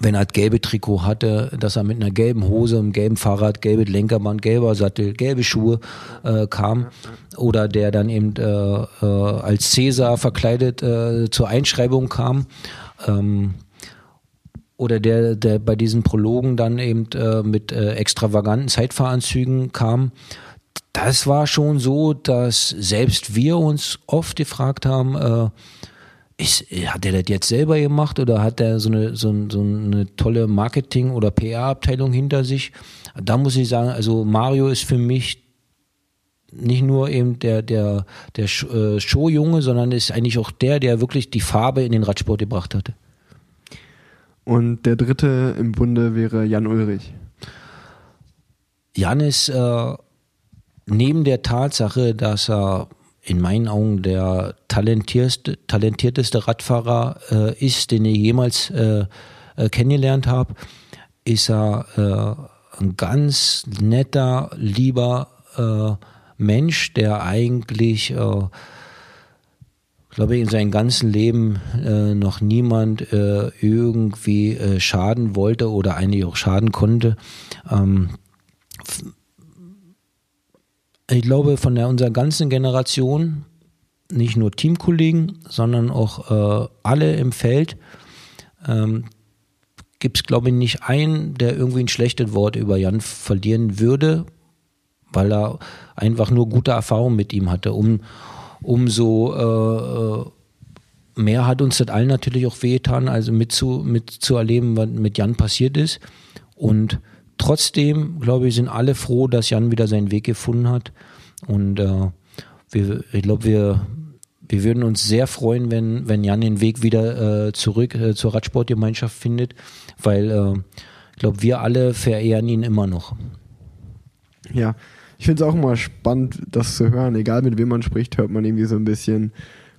wenn er das gelbe Trikot hatte, dass er mit einer gelben Hose, einem gelben Fahrrad, gelbe Lenkerband, gelber Sattel, gelbe Schuhe äh, kam. Oder der dann eben äh, äh, als Cäsar verkleidet äh, zur Einschreibung kam. Ähm, oder der, der bei diesen Prologen dann eben äh, mit äh, extravaganten Zeitfahranzügen kam. Das war schon so, dass selbst wir uns oft gefragt haben, äh, ist, hat er das jetzt selber gemacht oder hat er so eine, so, so eine tolle Marketing- oder PR-Abteilung hinter sich? Da muss ich sagen, also Mario ist für mich nicht nur eben der, der, der äh, Showjunge, sondern ist eigentlich auch der, der wirklich die Farbe in den Radsport gebracht hatte. Und der dritte im Bunde wäre Jan Ulrich. Jan ist äh, neben der Tatsache, dass er in meinen Augen der talentierteste, talentierteste Radfahrer äh, ist, den ich jemals äh, äh kennengelernt habe, ist er äh, ein ganz netter, lieber äh, Mensch, der eigentlich glaube ich, in seinem ganzen Leben äh, noch niemand äh, irgendwie äh, schaden wollte oder eigentlich auch schaden konnte. Ähm, ich glaube, von der, unserer ganzen Generation, nicht nur Teamkollegen, sondern auch äh, alle im Feld, ähm, gibt es, glaube ich, nicht einen, der irgendwie ein schlechtes Wort über Jan verlieren würde, weil er einfach nur gute Erfahrungen mit ihm hatte. Um, umso äh, äh, mehr hat uns das allen natürlich auch wehgetan, also mitzu, mitzuerleben, was mit Jan passiert ist. Und trotzdem, glaube ich, sind alle froh, dass Jan wieder seinen Weg gefunden hat. Und äh, wir, ich glaube, wir, wir würden uns sehr freuen, wenn, wenn Jan den Weg wieder äh, zurück äh, zur Radsportgemeinschaft findet, weil äh, ich glaube, wir alle verehren ihn immer noch. Ja, ich finde es auch immer spannend, das zu hören. Egal mit wem man spricht, hört man irgendwie so ein bisschen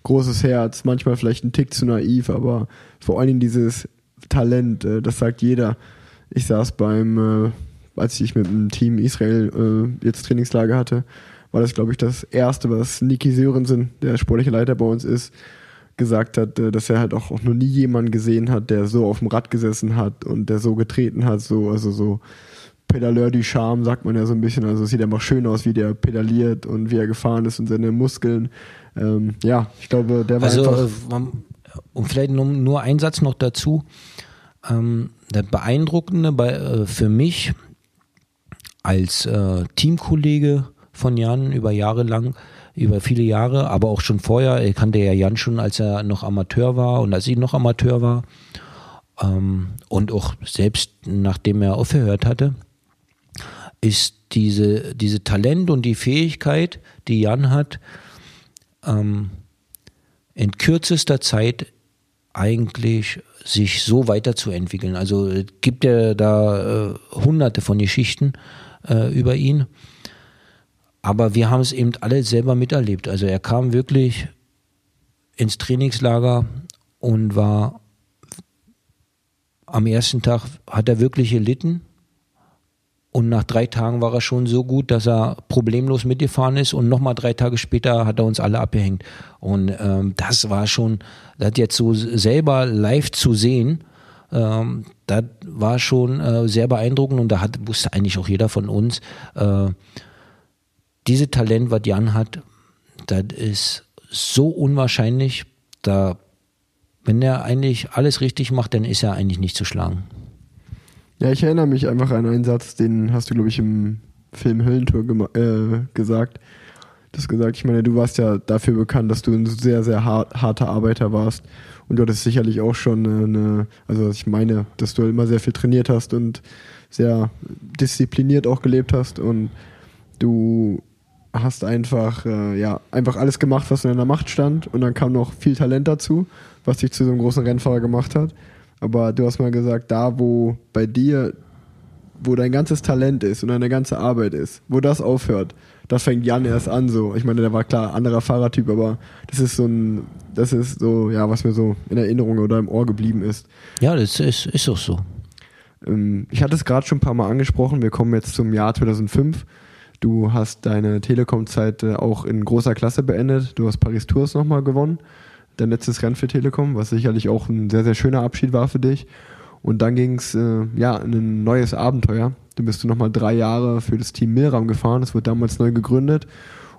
großes Herz, manchmal vielleicht ein Tick zu naiv, aber vor allen Dingen dieses Talent, äh, das sagt jeder. Ich saß beim, äh, als ich mit dem Team Israel äh, jetzt Trainingslager hatte, war das, glaube ich, das erste, was Niki Sörensen, der sportliche Leiter bei uns ist, gesagt hat, dass er halt auch noch nie jemanden gesehen hat, der so auf dem Rad gesessen hat und der so getreten hat, so, also so Pedaleur du Charme, sagt man ja so ein bisschen. Also es sieht einfach schön aus, wie der pedaliert und wie er gefahren ist und seine Muskeln. Ähm, ja, ich glaube, der war also, einfach. Und vielleicht nur, nur ein Satz noch dazu. Ähm, der Beeindruckende bei, äh, für mich als äh, Teamkollege von Jan über Jahre lang, über viele Jahre, aber auch schon vorher, ich kannte ja Jan schon, als er noch Amateur war und als ich noch Amateur war. Ähm, und auch selbst nachdem er aufgehört hatte, ist diese, diese Talent und die Fähigkeit, die Jan hat, ähm, in kürzester Zeit eigentlich sich so weiterzuentwickeln. Also es gibt ja da äh, hunderte von Geschichten äh, über ihn. Aber wir haben es eben alle selber miterlebt. Also er kam wirklich ins Trainingslager und war am ersten Tag hat er wirklich gelitten und nach drei Tagen war er schon so gut, dass er problemlos mitgefahren ist. Und nochmal drei Tage später hat er uns alle abgehängt. Und ähm, das war schon, das jetzt so selber live zu sehen, ähm, das war schon äh, sehr beeindruckend. Und da hat, wusste eigentlich auch jeder von uns, äh, diese Talent, was Jan hat, das ist so unwahrscheinlich. Da, wenn er eigentlich alles richtig macht, dann ist er eigentlich nicht zu schlagen. Ja, ich erinnere mich einfach an einen Satz, den hast du, glaube ich, im Film Höllentour äh, gesagt. Du hast gesagt, ich meine, du warst ja dafür bekannt, dass du ein sehr, sehr hart, harter Arbeiter warst. Und du hattest sicherlich auch schon eine, also ich meine, dass du immer sehr viel trainiert hast und sehr diszipliniert auch gelebt hast. Und du hast einfach, äh, ja, einfach alles gemacht, was in deiner Macht stand. Und dann kam noch viel Talent dazu, was dich zu so einem großen Rennfahrer gemacht hat. Aber du hast mal gesagt, da wo bei dir, wo dein ganzes Talent ist und deine ganze Arbeit ist, wo das aufhört, da fängt Jan erst an so. Ich meine, der war klar anderer Fahrertyp, aber das ist so ein, das ist so, ja, was mir so in Erinnerung oder im Ohr geblieben ist. Ja, das ist, ist auch so. Ähm, ich hatte es gerade schon ein paar Mal angesprochen, wir kommen jetzt zum Jahr 2005. Du hast deine Telekom-Zeit auch in großer Klasse beendet. Du hast Paris Tours nochmal gewonnen dein letztes Rennen für Telekom, was sicherlich auch ein sehr, sehr schöner Abschied war für dich. Und dann ging es äh, ja, in ein neues Abenteuer. Du bist du nochmal drei Jahre für das Team Milram gefahren. Das wurde damals neu gegründet.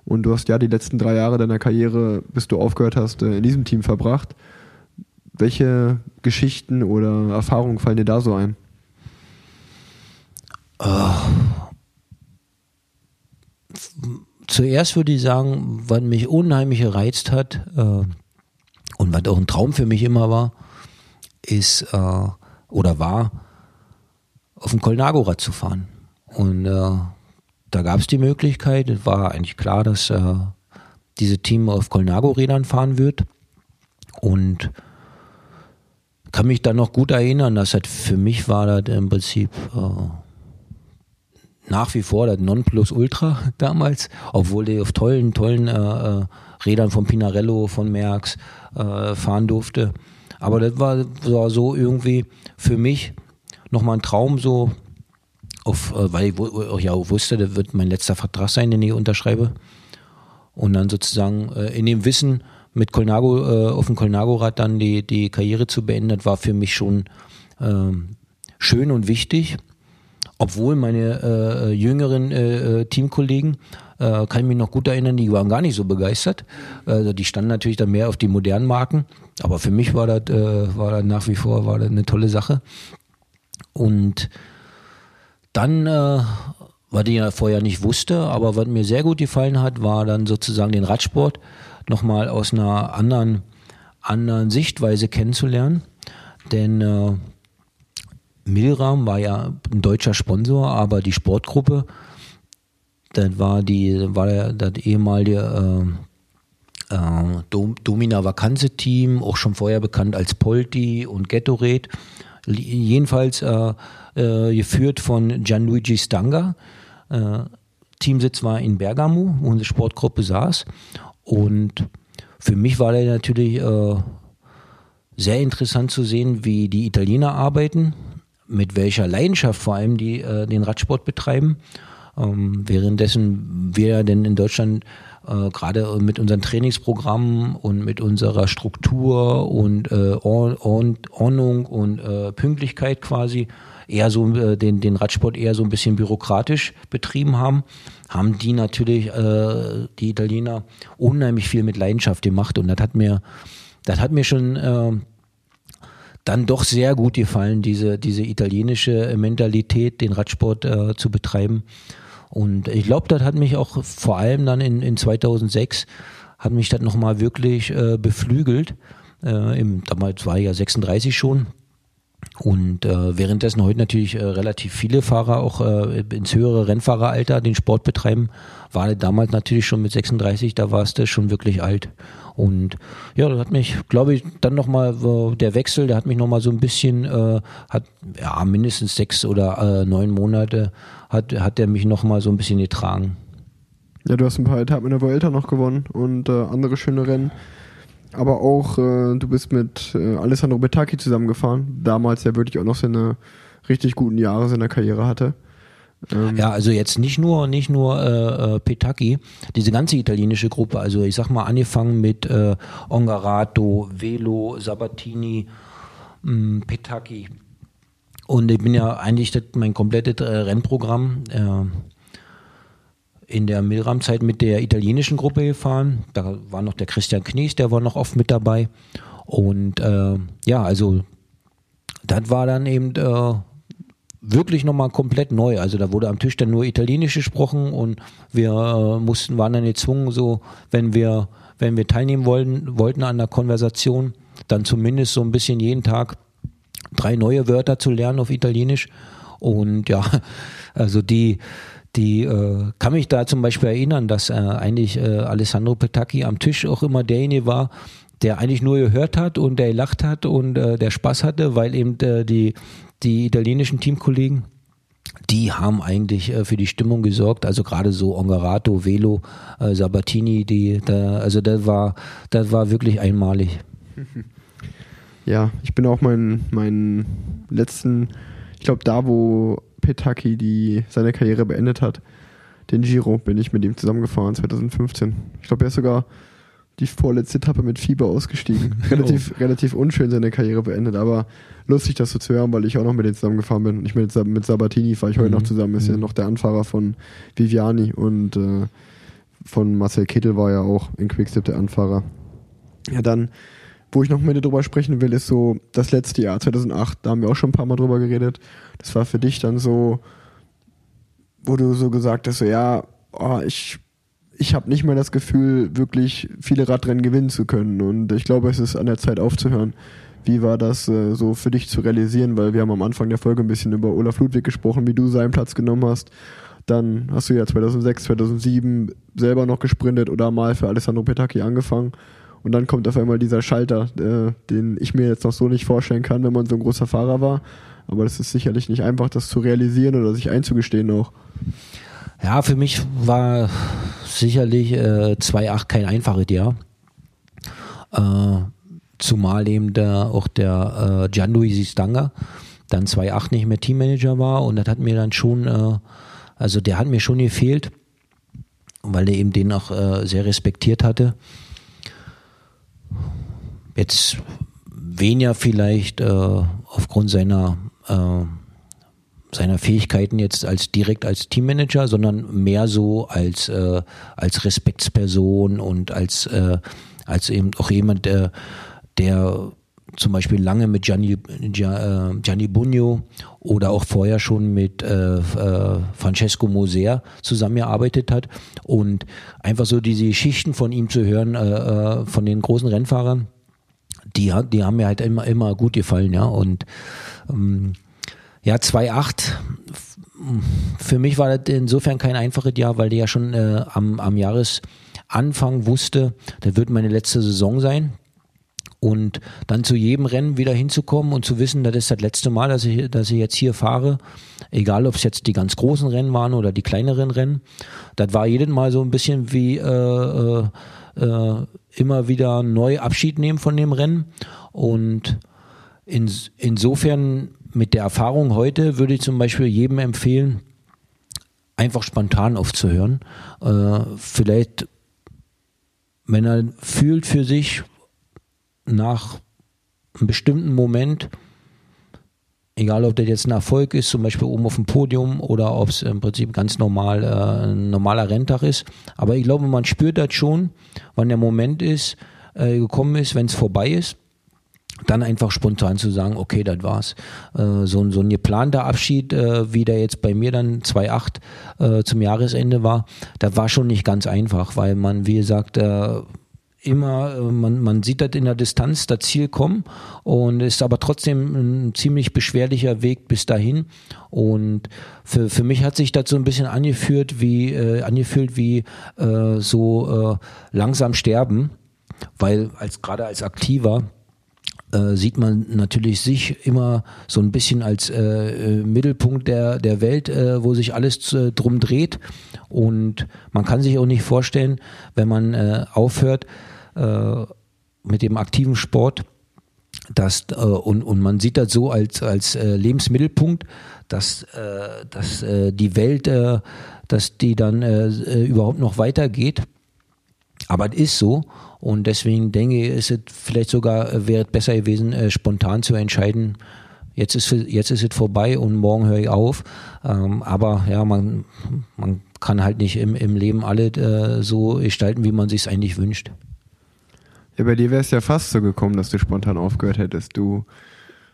Und du hast ja die letzten drei Jahre deiner Karriere, bis du aufgehört hast, äh, in diesem Team verbracht. Welche Geschichten oder Erfahrungen fallen dir da so ein? Oh. Zuerst würde ich sagen, was mich unheimlich gereizt hat, äh, und was auch ein Traum für mich immer war, ist äh, oder war, auf dem Colnago-Rad zu fahren. Und äh, da gab es die Möglichkeit, es war eigentlich klar, dass äh, dieses Team auf Colnago-Rädern fahren wird. Und kann mich dann noch gut erinnern, dass das für mich war das im Prinzip äh, nach wie vor das Nonplusultra damals, obwohl die auf tollen, tollen äh, äh, Rädern von Pinarello, von Merckx äh, fahren durfte. Aber das war, war so irgendwie für mich nochmal ein Traum, so auf, äh, weil ich ja auch wusste, das wird mein letzter Vertrag sein, den ich unterschreibe. Und dann sozusagen äh, in dem Wissen, mit Colnago, äh, auf dem Colnago-Rad dann die, die Karriere zu beenden, war für mich schon ähm, schön und wichtig. Obwohl meine äh, jüngeren äh, Teamkollegen äh, kann ich mich noch gut erinnern, die waren gar nicht so begeistert. Also die standen natürlich dann mehr auf die modernen Marken. Aber für mich war das, äh, war das nach wie vor war das eine tolle Sache. Und dann, äh, was ich ja vorher nicht wusste, aber was mir sehr gut gefallen hat, war dann sozusagen den Radsport nochmal aus einer anderen, anderen Sichtweise kennenzulernen. Denn äh, Milram war ja ein deutscher Sponsor, aber die Sportgruppe das war die, war das ehemalige äh, äh, Domina Vakanze Team, auch schon vorher bekannt als Polti und Gatorade. Jedenfalls äh, äh, geführt von Gianluigi Stanga. Äh, Teamsitz war in Bergamo, wo unsere Sportgruppe saß. Und für mich war der natürlich äh, sehr interessant zu sehen, wie die Italiener arbeiten, mit welcher Leidenschaft vor allem die äh, den Radsport betreiben ähm, währenddessen wir denn in Deutschland äh, gerade mit unseren Trainingsprogrammen und mit unserer Struktur und äh, Ordnung und äh, Pünktlichkeit quasi eher so äh, den, den Radsport eher so ein bisschen bürokratisch betrieben haben, haben die natürlich, äh, die Italiener, unheimlich viel mit Leidenschaft gemacht. Und das hat mir, das hat mir schon äh, dann doch sehr gut gefallen, diese, diese italienische Mentalität, den Radsport äh, zu betreiben. Und ich glaube, das hat mich auch vor allem dann in, in 2006 hat mich das nochmal wirklich äh, beflügelt. Äh, im, damals war ich ja 36 schon. Und äh, währenddessen heute natürlich äh, relativ viele Fahrer auch äh, ins höhere Rennfahreralter den Sport betreiben, war damals natürlich schon mit 36, da war es das schon wirklich alt. Und ja, das hat mich, glaube ich, dann nochmal, äh, der Wechsel, der hat mich nochmal so ein bisschen, äh, hat ja mindestens sechs oder äh, neun Monate, hat, hat der mich nochmal so ein bisschen getragen. Ja, du hast ein paar Etappen in der Vuelta noch gewonnen und äh, andere schöne Rennen. Aber auch, äh, du bist mit äh, Alessandro Bettacchi zusammengefahren, damals ja wirklich auch noch seine richtig guten Jahre seiner Karriere hatte. Ähm ja, also jetzt nicht nur nicht nur äh, äh, Petacchi, diese ganze italienische Gruppe, also ich sag mal angefangen mit äh, Ongarato, Velo, Sabatini, mh, mm, Petacchi. Und ich bin ja eigentlich das, mein komplettes äh, Rennprogramm äh, in der Milram-Zeit mit der italienischen Gruppe gefahren. Da war noch der Christian Knies, der war noch oft mit dabei. Und äh, ja, also das war dann eben äh, wirklich nochmal komplett neu. Also da wurde am Tisch dann nur Italienisch gesprochen und wir äh, mussten, waren dann gezwungen, so, wenn wir, wenn wir teilnehmen wollten, wollten an der Konversation, dann zumindest so ein bisschen jeden Tag drei neue Wörter zu lernen auf Italienisch. Und ja, also die, die äh, kann mich da zum Beispiel erinnern, dass äh, eigentlich äh, Alessandro Petacchi am Tisch auch immer derjenige war, der eigentlich nur gehört hat und der gelacht hat und äh, der Spaß hatte, weil eben äh, die, die italienischen Teamkollegen, die haben eigentlich äh, für die Stimmung gesorgt. Also gerade so Ongarato, Velo, äh, Sabatini, die, da, also das war, das war wirklich einmalig. Ja, ich bin auch meinen mein letzten, ich glaube da, wo Petaki die seine Karriere beendet hat. Den Giro bin ich mit ihm zusammengefahren 2015. Ich glaube, er ist sogar die vorletzte Etappe mit Fieber ausgestiegen. Relativ, oh. relativ unschön seine Karriere beendet, aber lustig, das so zu hören, weil ich auch noch mit denen zusammengefahren bin. Ich mit, mit Sabatini fahre ich heute mhm. noch zusammen, ist mhm. ja noch der Anfahrer von Viviani und äh, von Marcel Kittel war ja auch in Quickstep der Anfahrer. Ja, dann, wo ich noch mit dir drüber sprechen will, ist so das letzte Jahr, 2008, da haben wir auch schon ein paar Mal drüber geredet. Das war für dich dann so, wo du so gesagt hast, so, ja, oh, ich, ich habe nicht mehr das Gefühl, wirklich viele Radrennen gewinnen zu können. Und ich glaube, es ist an der Zeit aufzuhören. Wie war das äh, so für dich zu realisieren? Weil wir haben am Anfang der Folge ein bisschen über Olaf Ludwig gesprochen, wie du seinen Platz genommen hast. Dann hast du ja 2006, 2007 selber noch gesprintet oder mal für Alessandro Petacchi angefangen. Und dann kommt auf einmal dieser Schalter, äh, den ich mir jetzt noch so nicht vorstellen kann, wenn man so ein großer Fahrer war. Aber das ist sicherlich nicht einfach, das zu realisieren oder sich einzugestehen auch. Ja, für mich war sicherlich äh, 2.8 kein einfaches Jahr. Äh, zumal eben der, auch der äh, Gianluigi Stanga dann 2.8 nicht mehr Teammanager war und das hat mir dann schon, äh, also der hat mir schon gefehlt, weil er eben den auch äh, sehr respektiert hatte. Jetzt weniger vielleicht äh, aufgrund seiner äh, seiner Fähigkeiten jetzt als direkt als Teammanager, sondern mehr so als äh, als Respektsperson und als äh, als eben auch jemand, der der zum Beispiel lange mit Gianni, äh, Gianni Bugno oder auch vorher schon mit äh, äh, Francesco Moser zusammengearbeitet hat. Und einfach so diese Geschichten von ihm zu hören, äh, äh von den großen Rennfahrern, die, die haben mir halt immer, immer gut gefallen, ja. Und ähm, ja, 2,8. Für mich war das insofern kein einfaches Jahr, weil der ja schon äh, am, am Jahresanfang wusste, das wird meine letzte Saison sein. Und dann zu jedem Rennen wieder hinzukommen und zu wissen, das ist das letzte Mal, dass ich, dass ich jetzt hier fahre, egal ob es jetzt die ganz großen Rennen waren oder die kleineren Rennen, das war jedes Mal so ein bisschen wie äh, äh, äh immer wieder neu Abschied nehmen von dem Rennen. Und in, insofern mit der Erfahrung heute würde ich zum Beispiel jedem empfehlen, einfach spontan aufzuhören. Äh, vielleicht wenn er fühlt für sich nach einem bestimmten Moment, egal ob das jetzt ein Erfolg ist, zum Beispiel oben auf dem Podium oder ob es im Prinzip ganz normal äh, ein normaler Renntag ist. Aber ich glaube, man spürt das schon, wann der Moment ist, äh, gekommen ist, wenn es vorbei ist. Dann einfach spontan zu sagen, okay, das war's. Äh, so, so ein geplanter Abschied, äh, wie der jetzt bei mir dann 2.8 äh, zum Jahresende war, das war schon nicht ganz einfach, weil man, wie gesagt, äh, immer, äh, man, man sieht das in der Distanz, das Ziel kommen und ist aber trotzdem ein ziemlich beschwerlicher Weg bis dahin. Und für, für mich hat sich das so ein bisschen angeführt wie, äh, angefühlt wie äh, so äh, langsam sterben, weil als gerade als Aktiver äh, sieht man natürlich sich immer so ein bisschen als äh, Mittelpunkt der, der Welt, äh, wo sich alles äh, drum dreht. Und man kann sich auch nicht vorstellen, wenn man äh, aufhört äh, mit dem aktiven Sport, dass, äh, und, und man sieht das so als, als äh, Lebensmittelpunkt, dass, äh, dass äh, die Welt, äh, dass die dann überhaupt noch weitergeht. Aber es ist so und deswegen denke ich, ist es vielleicht sogar, wäre es besser gewesen, spontan zu entscheiden, jetzt ist, jetzt ist es vorbei und morgen höre ich auf. Ähm, aber ja, man, man kann halt nicht im, im Leben alle so gestalten, wie man sich es eigentlich wünscht. Ja, bei dir wäre es ja fast so gekommen, dass du spontan aufgehört hättest. Du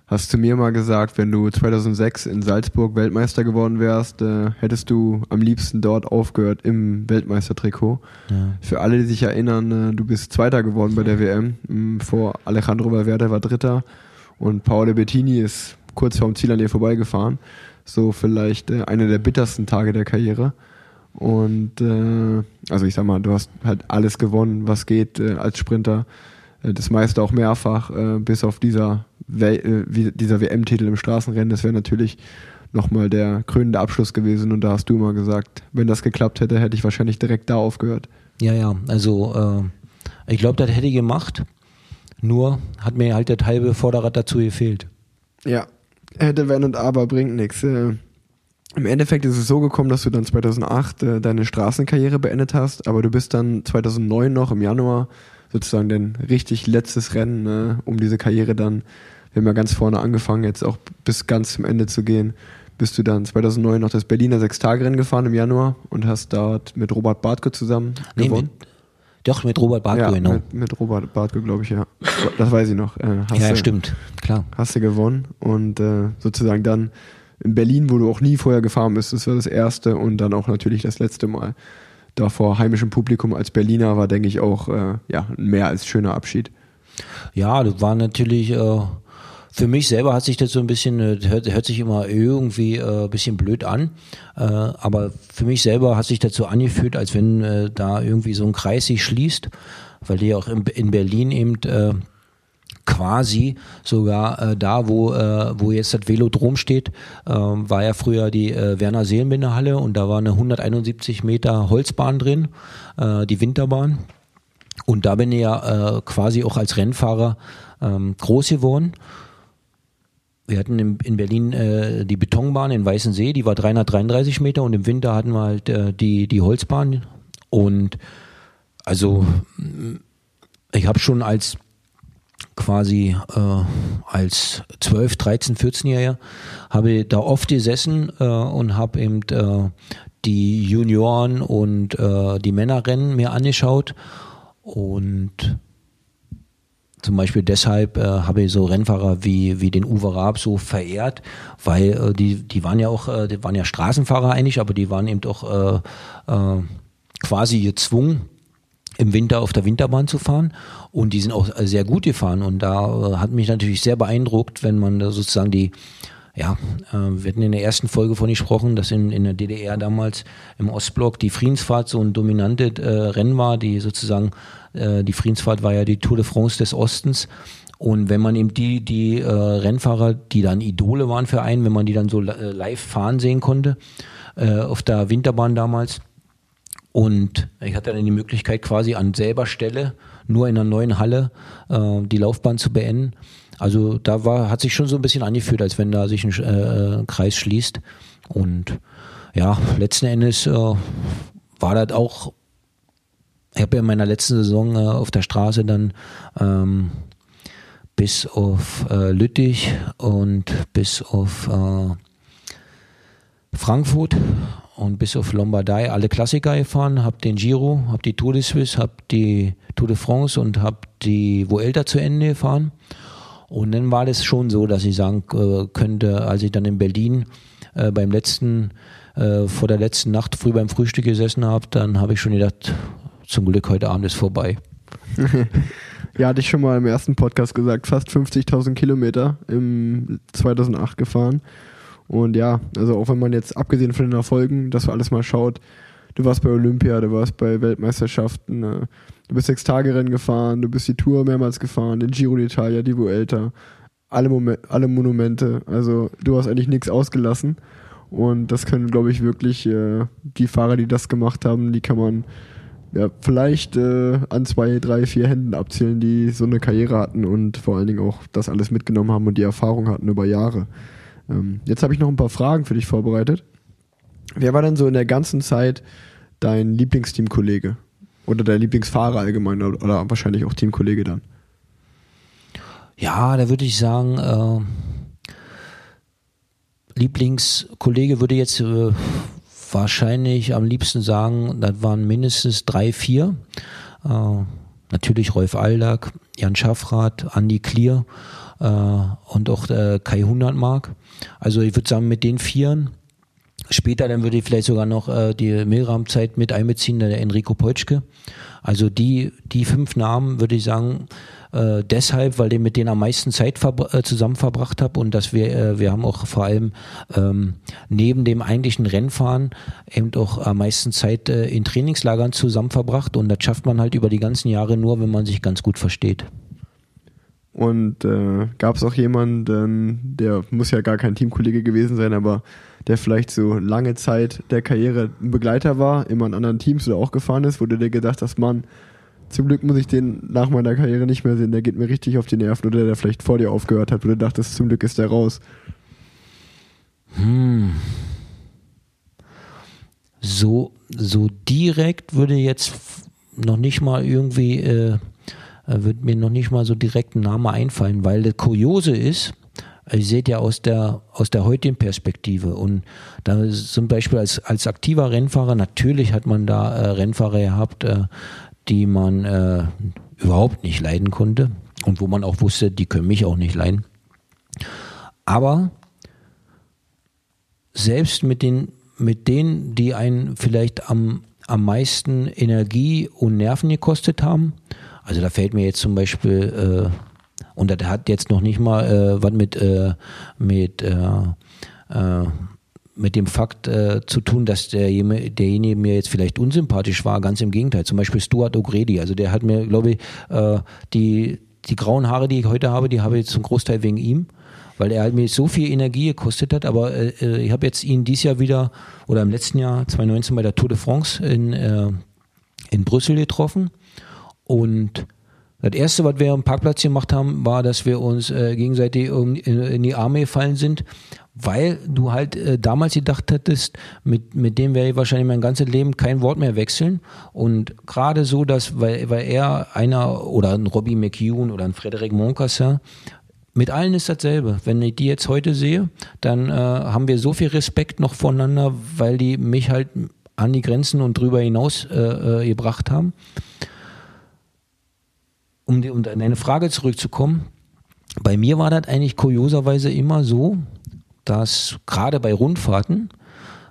hast zu mir mal gesagt, wenn du 2006 in Salzburg Weltmeister geworden wärst, äh, hättest du am liebsten dort aufgehört im Weltmeistertrikot. Ja. Für alle, die sich erinnern, äh, du bist Zweiter geworden bei der WM. Ähm, vor Alejandro Valverde war Dritter und Paolo Bettini ist kurz vorm Ziel an dir vorbeigefahren. So vielleicht äh, einer der bittersten Tage der Karriere. Und äh, also ich sag mal, du hast halt alles gewonnen, was geht äh, als Sprinter. Äh, das meiste auch mehrfach, äh, bis auf dieser, äh, dieser WM-Titel im Straßenrennen. Das wäre natürlich nochmal der krönende Abschluss gewesen. Und da hast du immer gesagt, wenn das geklappt hätte, hätte ich wahrscheinlich direkt da aufgehört. Ja, ja, also äh, ich glaube, das hätte ich gemacht. Nur hat mir halt das halbe Vorderrad dazu gefehlt. Ja, hätte, wenn und aber bringt nichts. Äh, Im Endeffekt ist es so gekommen, dass du dann 2008 äh, deine Straßenkarriere beendet hast, aber du bist dann 2009 noch im Januar sozusagen dein richtig letztes Rennen, ne, um diese Karriere dann, wir haben ja ganz vorne angefangen, jetzt auch bis ganz zum Ende zu gehen, bist du dann 2009 noch das Berliner Sechstagerennen gefahren im Januar und hast dort mit Robert Bartke zusammen nee, gewonnen. Mit, doch, mit Robert Bartke, ja, genau. Mit, mit Robert Bartke, glaube ich, ja. Das weiß ich noch. Äh, ja, du, stimmt, klar. Hast du gewonnen und äh, sozusagen dann in Berlin, wo du auch nie vorher gefahren bist, das war das erste und dann auch natürlich das letzte Mal da vor heimischem Publikum als Berliner war, denke ich, auch äh, ja, ein mehr als schöner Abschied. Ja, das war natürlich, äh, für mich selber hat sich das so ein bisschen, äh, hört, hört sich immer irgendwie äh, ein bisschen blöd an, äh, aber für mich selber hat sich das so angefühlt, als wenn äh, da irgendwie so ein Kreis sich schließt, weil die auch in, in Berlin eben äh, quasi sogar äh, da, wo, äh, wo jetzt das Velodrom steht, äh, war ja früher die äh, Werner Seelenbinder Halle und da war eine 171 Meter Holzbahn drin, äh, die Winterbahn. Und da bin ich ja äh, quasi auch als Rennfahrer ähm, groß geworden. Wir hatten in, in Berlin äh, die Betonbahn in Weißensee, die war 333 Meter und im Winter hatten wir halt äh, die, die Holzbahn. Und also ich habe schon als quasi äh, als 12, 13, 14-Jähriger habe ich da oft gesessen äh, und habe eben äh, die Junioren und äh, die Männerrennen mir angeschaut. Und zum Beispiel deshalb äh, habe ich so Rennfahrer wie, wie den Uwe Raab so verehrt, weil äh, die, die waren ja auch, äh, die waren ja Straßenfahrer eigentlich, aber die waren eben auch äh, äh, quasi gezwungen, im Winter auf der Winterbahn zu fahren und die sind auch sehr gut gefahren und da äh, hat mich natürlich sehr beeindruckt, wenn man da sozusagen die ja, äh, wir hatten in der ersten Folge von gesprochen, dass in, in der DDR damals im Ostblock die Friedensfahrt so ein dominantes äh, Rennen war, die sozusagen, äh, die Friedensfahrt war ja die Tour de France des Ostens. Und wenn man eben die, die äh, Rennfahrer, die dann Idole waren für einen, wenn man die dann so äh, live fahren sehen konnte, auf der Winterbahn damals, und ich hatte dann die Möglichkeit, quasi an selber Stelle, nur in einer neuen Halle, äh, die Laufbahn zu beenden. Also da war, hat sich schon so ein bisschen angefühlt, als wenn da sich ein äh, Kreis schließt. Und ja, letzten Endes äh, war das auch ich habe ja in meiner letzten Saison äh, auf der Straße dann ähm, bis auf äh, Lüttich und bis auf äh, Frankfurt und bis auf Lombardei alle Klassiker gefahren, habe den Giro, habe die Tour de Suisse, habe die Tour de France und habe die Vuelta zu Ende gefahren. Und dann war das schon so, dass ich sagen äh, könnte, als ich dann in Berlin äh, beim letzten, äh, vor der letzten Nacht früh beim Frühstück gesessen habe, dann habe ich schon gedacht, zum Glück heute Abend ist vorbei. ja, hatte ich schon mal im ersten Podcast gesagt, fast 50.000 Kilometer im 2008 gefahren. Und ja, also auch wenn man jetzt abgesehen von den Erfolgen, dass man alles mal schaut, du warst bei Olympia, du warst bei Weltmeisterschaften, äh, du bist sechs Tage Rennen gefahren, du bist die Tour mehrmals gefahren, den Giro d'Italia, die Vuelta, alle, Momen alle Monumente. Also du hast eigentlich nichts ausgelassen. Und das können, glaube ich, wirklich äh, die Fahrer, die das gemacht haben, die kann man ja, vielleicht äh, an zwei, drei, vier Händen abzählen, die so eine Karriere hatten und vor allen Dingen auch das alles mitgenommen haben und die Erfahrung hatten über Jahre. Ähm, jetzt habe ich noch ein paar Fragen für dich vorbereitet. Wer war denn so in der ganzen Zeit dein Lieblingsteamkollege? Oder der Lieblingsfahrer allgemein oder, oder wahrscheinlich auch Teamkollege dann? Ja, da würde ich sagen, äh, Lieblingskollege würde jetzt äh, wahrscheinlich am liebsten sagen, das waren mindestens drei, vier. Äh, natürlich Rolf Aldag, Jan Schaffrath, Andi Klier äh, und auch äh, Kai Hundertmark. Also ich würde sagen, mit den Vieren. Später dann würde ich vielleicht sogar noch äh, die Milram-Zeit mit einbeziehen, der Enrico Peutschke. Also die, die fünf Namen würde ich sagen, äh, deshalb, weil ich mit denen am meisten Zeit äh, zusammen verbracht habe und dass wir, äh, wir haben auch vor allem ähm, neben dem eigentlichen Rennfahren eben auch am meisten Zeit äh, in Trainingslagern zusammen verbracht und das schafft man halt über die ganzen Jahre nur, wenn man sich ganz gut versteht. Und äh, gab es auch jemanden, der muss ja gar kein Teamkollege gewesen sein, aber der vielleicht so lange Zeit der Karriere ein Begleiter war, immer in anderen Teams oder auch gefahren ist, du dir gedacht hast, Mann, zum Glück muss ich den nach meiner Karriere nicht mehr sehen, der geht mir richtig auf die Nerven oder der vielleicht vor dir aufgehört hat, wo du dachtest, zum Glück ist der raus. Hm. So, so direkt würde jetzt noch nicht mal irgendwie äh, wird mir noch nicht mal so direkt ein Name einfallen, weil das Kuriose ist, ihr seht ja aus der, aus der heutigen Perspektive und da zum Beispiel als, als aktiver Rennfahrer, natürlich hat man da äh, Rennfahrer gehabt, äh, die man äh, überhaupt nicht leiden konnte und wo man auch wusste, die können mich auch nicht leiden. Aber selbst mit den, mit denen, die einen vielleicht am, am meisten Energie und Nerven gekostet haben, also da fällt mir jetzt zum Beispiel, äh, und das hat jetzt noch nicht mal äh, was mit, äh, mit, äh, äh, mit dem Fakt äh, zu tun, dass der, derjenige mir jetzt vielleicht unsympathisch war. Ganz im Gegenteil. Zum Beispiel Stuart O'Grady. Also der hat mir, glaube ich, die, die grauen Haare, die ich heute habe, die habe ich zum Großteil wegen ihm weil er halt mir so viel Energie gekostet hat. Aber äh ich habe jetzt ihn dieses Jahr wieder oder im letzten Jahr 2019 bei der Tour de France in, äh, in Brüssel getroffen. Und das erste, was wir am Parkplatz gemacht haben, war, dass wir uns äh, gegenseitig in, in, die Arme gefallen sind, weil du halt äh, damals gedacht hattest, mit, mit dem werde ich wahrscheinlich mein ganzes Leben kein Wort mehr wechseln. Und gerade so, dass, weil, weil er einer oder ein Robbie McEwen oder ein Frederic Moncassin, mit allen ist dasselbe. Wenn ich die jetzt heute sehe, dann äh, haben wir so viel Respekt noch voneinander, weil die mich halt an die Grenzen und drüber hinaus äh, äh gebracht haben um, die, um deine Frage zurückzukommen, bei mir war das eigentlich kurioserweise immer so, dass gerade bei Rundfahrten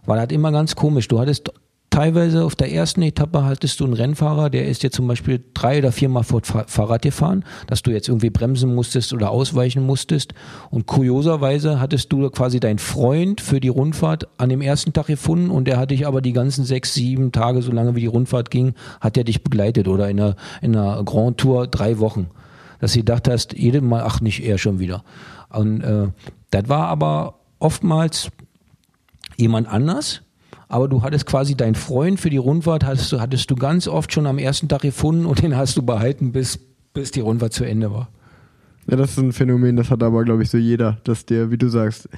war das immer ganz komisch. Du hattest teilweise auf der ersten Etappe hattest du einen Rennfahrer, der ist dir zum Beispiel drei oder viermal vor Fahrrad gefahren, dass du jetzt irgendwie bremsen musstest oder ausweichen musstest. Und kurioserweise hattest du quasi deinen Freund für die Rundfahrt an dem ersten Tag gefunden und der hat dich aber die ganzen sechs, sieben Tage, so lange wie die Rundfahrt ging, hat er dich begleitet oder in einer, in einer Grand Tour drei Wochen. Dass du gedacht hast, jedes Mal, ach nicht, er schon wieder. Und äh, das war aber oftmals jemand anders, aber du hattest quasi deinen Freund für die Rundfahrt, hattest du, hattest du ganz oft schon am ersten Tag gefunden und den hast du behalten, bis, bis die Rundfahrt zu Ende war. Ja, das ist ein Phänomen, das hat aber, glaube ich, so jeder, dass der, wie du sagst,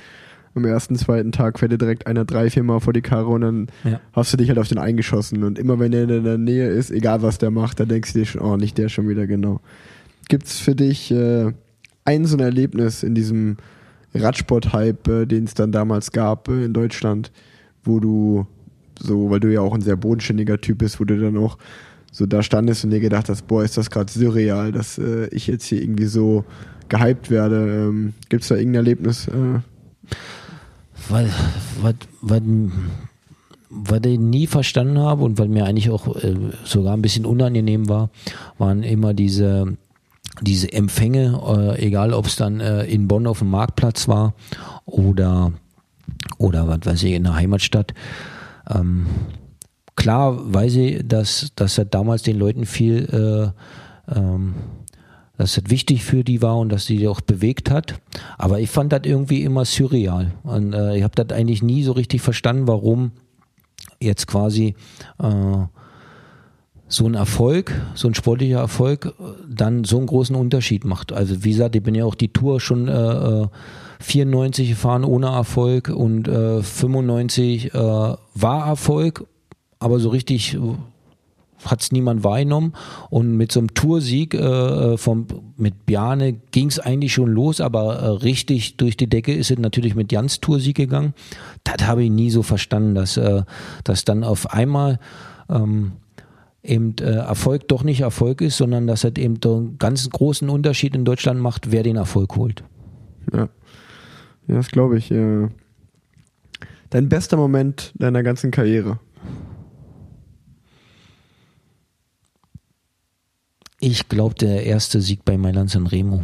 am ersten, zweiten Tag fährt dir direkt einer drei, vier Mal vor die Karre und dann Ja. hast du dich halt auf den eingeschossen. Und immer wenn der in der Nähe ist, egal was der macht, dann denkst du dir schon, oh, nicht der schon wieder genau. Gibt's für dich äh, ein so ein Erlebnis in diesem Radsport-Hype, äh, den es dann damals gab äh, in Deutschland, wo du so, weil du ja auch ein sehr bodenständiger Typ bist, wo du dann auch so da standest und dir gedacht hast, boah, ist das gerade surreal, dass äh, ich jetzt hier irgendwie so gehypt werde. Ähm, gibt's da irgendein Erlebnis? Äh, was, was, was, was ich nie verstanden habe und was mir eigentlich auch äh, sogar ein bisschen unangenehm war, waren immer diese, diese Empfänge, äh, egal ob es dann äh, in Bonn auf dem Marktplatz war oder, oder was weiß ich, in der Heimatstadt. Ähm, klar weiß ich, dass, dass das damals den Leuten viel äh, ähm, dass das wichtig für die war und dass sie die auch bewegt hat. Aber ich fand das irgendwie immer surreal. Und äh, ich habe das eigentlich nie so richtig verstanden, warum jetzt quasi äh, so ein Erfolg, so ein sportlicher Erfolg, äh, dann so einen großen Unterschied macht. Also wie gesagt, ich bin ja auch die Tour schon äh, äh, 94 gefahren ohne Erfolg und äh, 95 äh, war Erfolg, aber so richtig äh, hat es niemand wahrgenommen. Und mit so einem Toursieg äh, vom, mit Bjane ging es eigentlich schon los, aber äh, richtig durch die Decke ist es natürlich mit Jans Toursieg gegangen. Das habe ich nie so verstanden, dass, äh, dass dann auf einmal ähm, eben äh, Erfolg doch nicht Erfolg ist, sondern dass es eben einen ganz großen Unterschied in Deutschland macht, wer den Erfolg holt. ja. Ja, das glaube ich. Äh, dein bester Moment deiner ganzen Karriere? Ich glaube, der erste Sieg bei Mailand San Remo.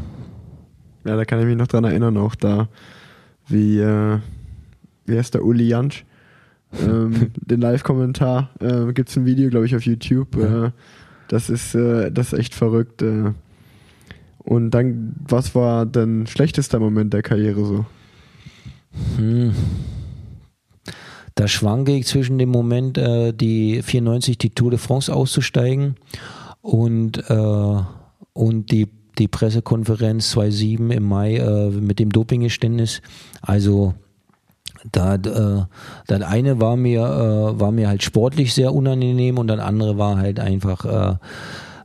Ja, da kann ich mich noch dran erinnern, auch da, wie, äh, wie heißt der Uli Jansch? Ähm, den Live-Kommentar äh, gibt es ein Video, glaube ich, auf YouTube. Ja. Äh, das ist äh, das ist echt verrückt. Äh. Und dann, was war dein schlechtester Moment der Karriere so? Hm. Da schwanke ich zwischen dem Moment, äh, die 94 die Tour de France auszusteigen und, äh, und die, die Pressekonferenz 2007 im Mai äh, mit dem Dopinggeständnis. Also da, äh, das eine war mir, äh, war mir halt sportlich sehr unangenehm und das andere war halt einfach, äh,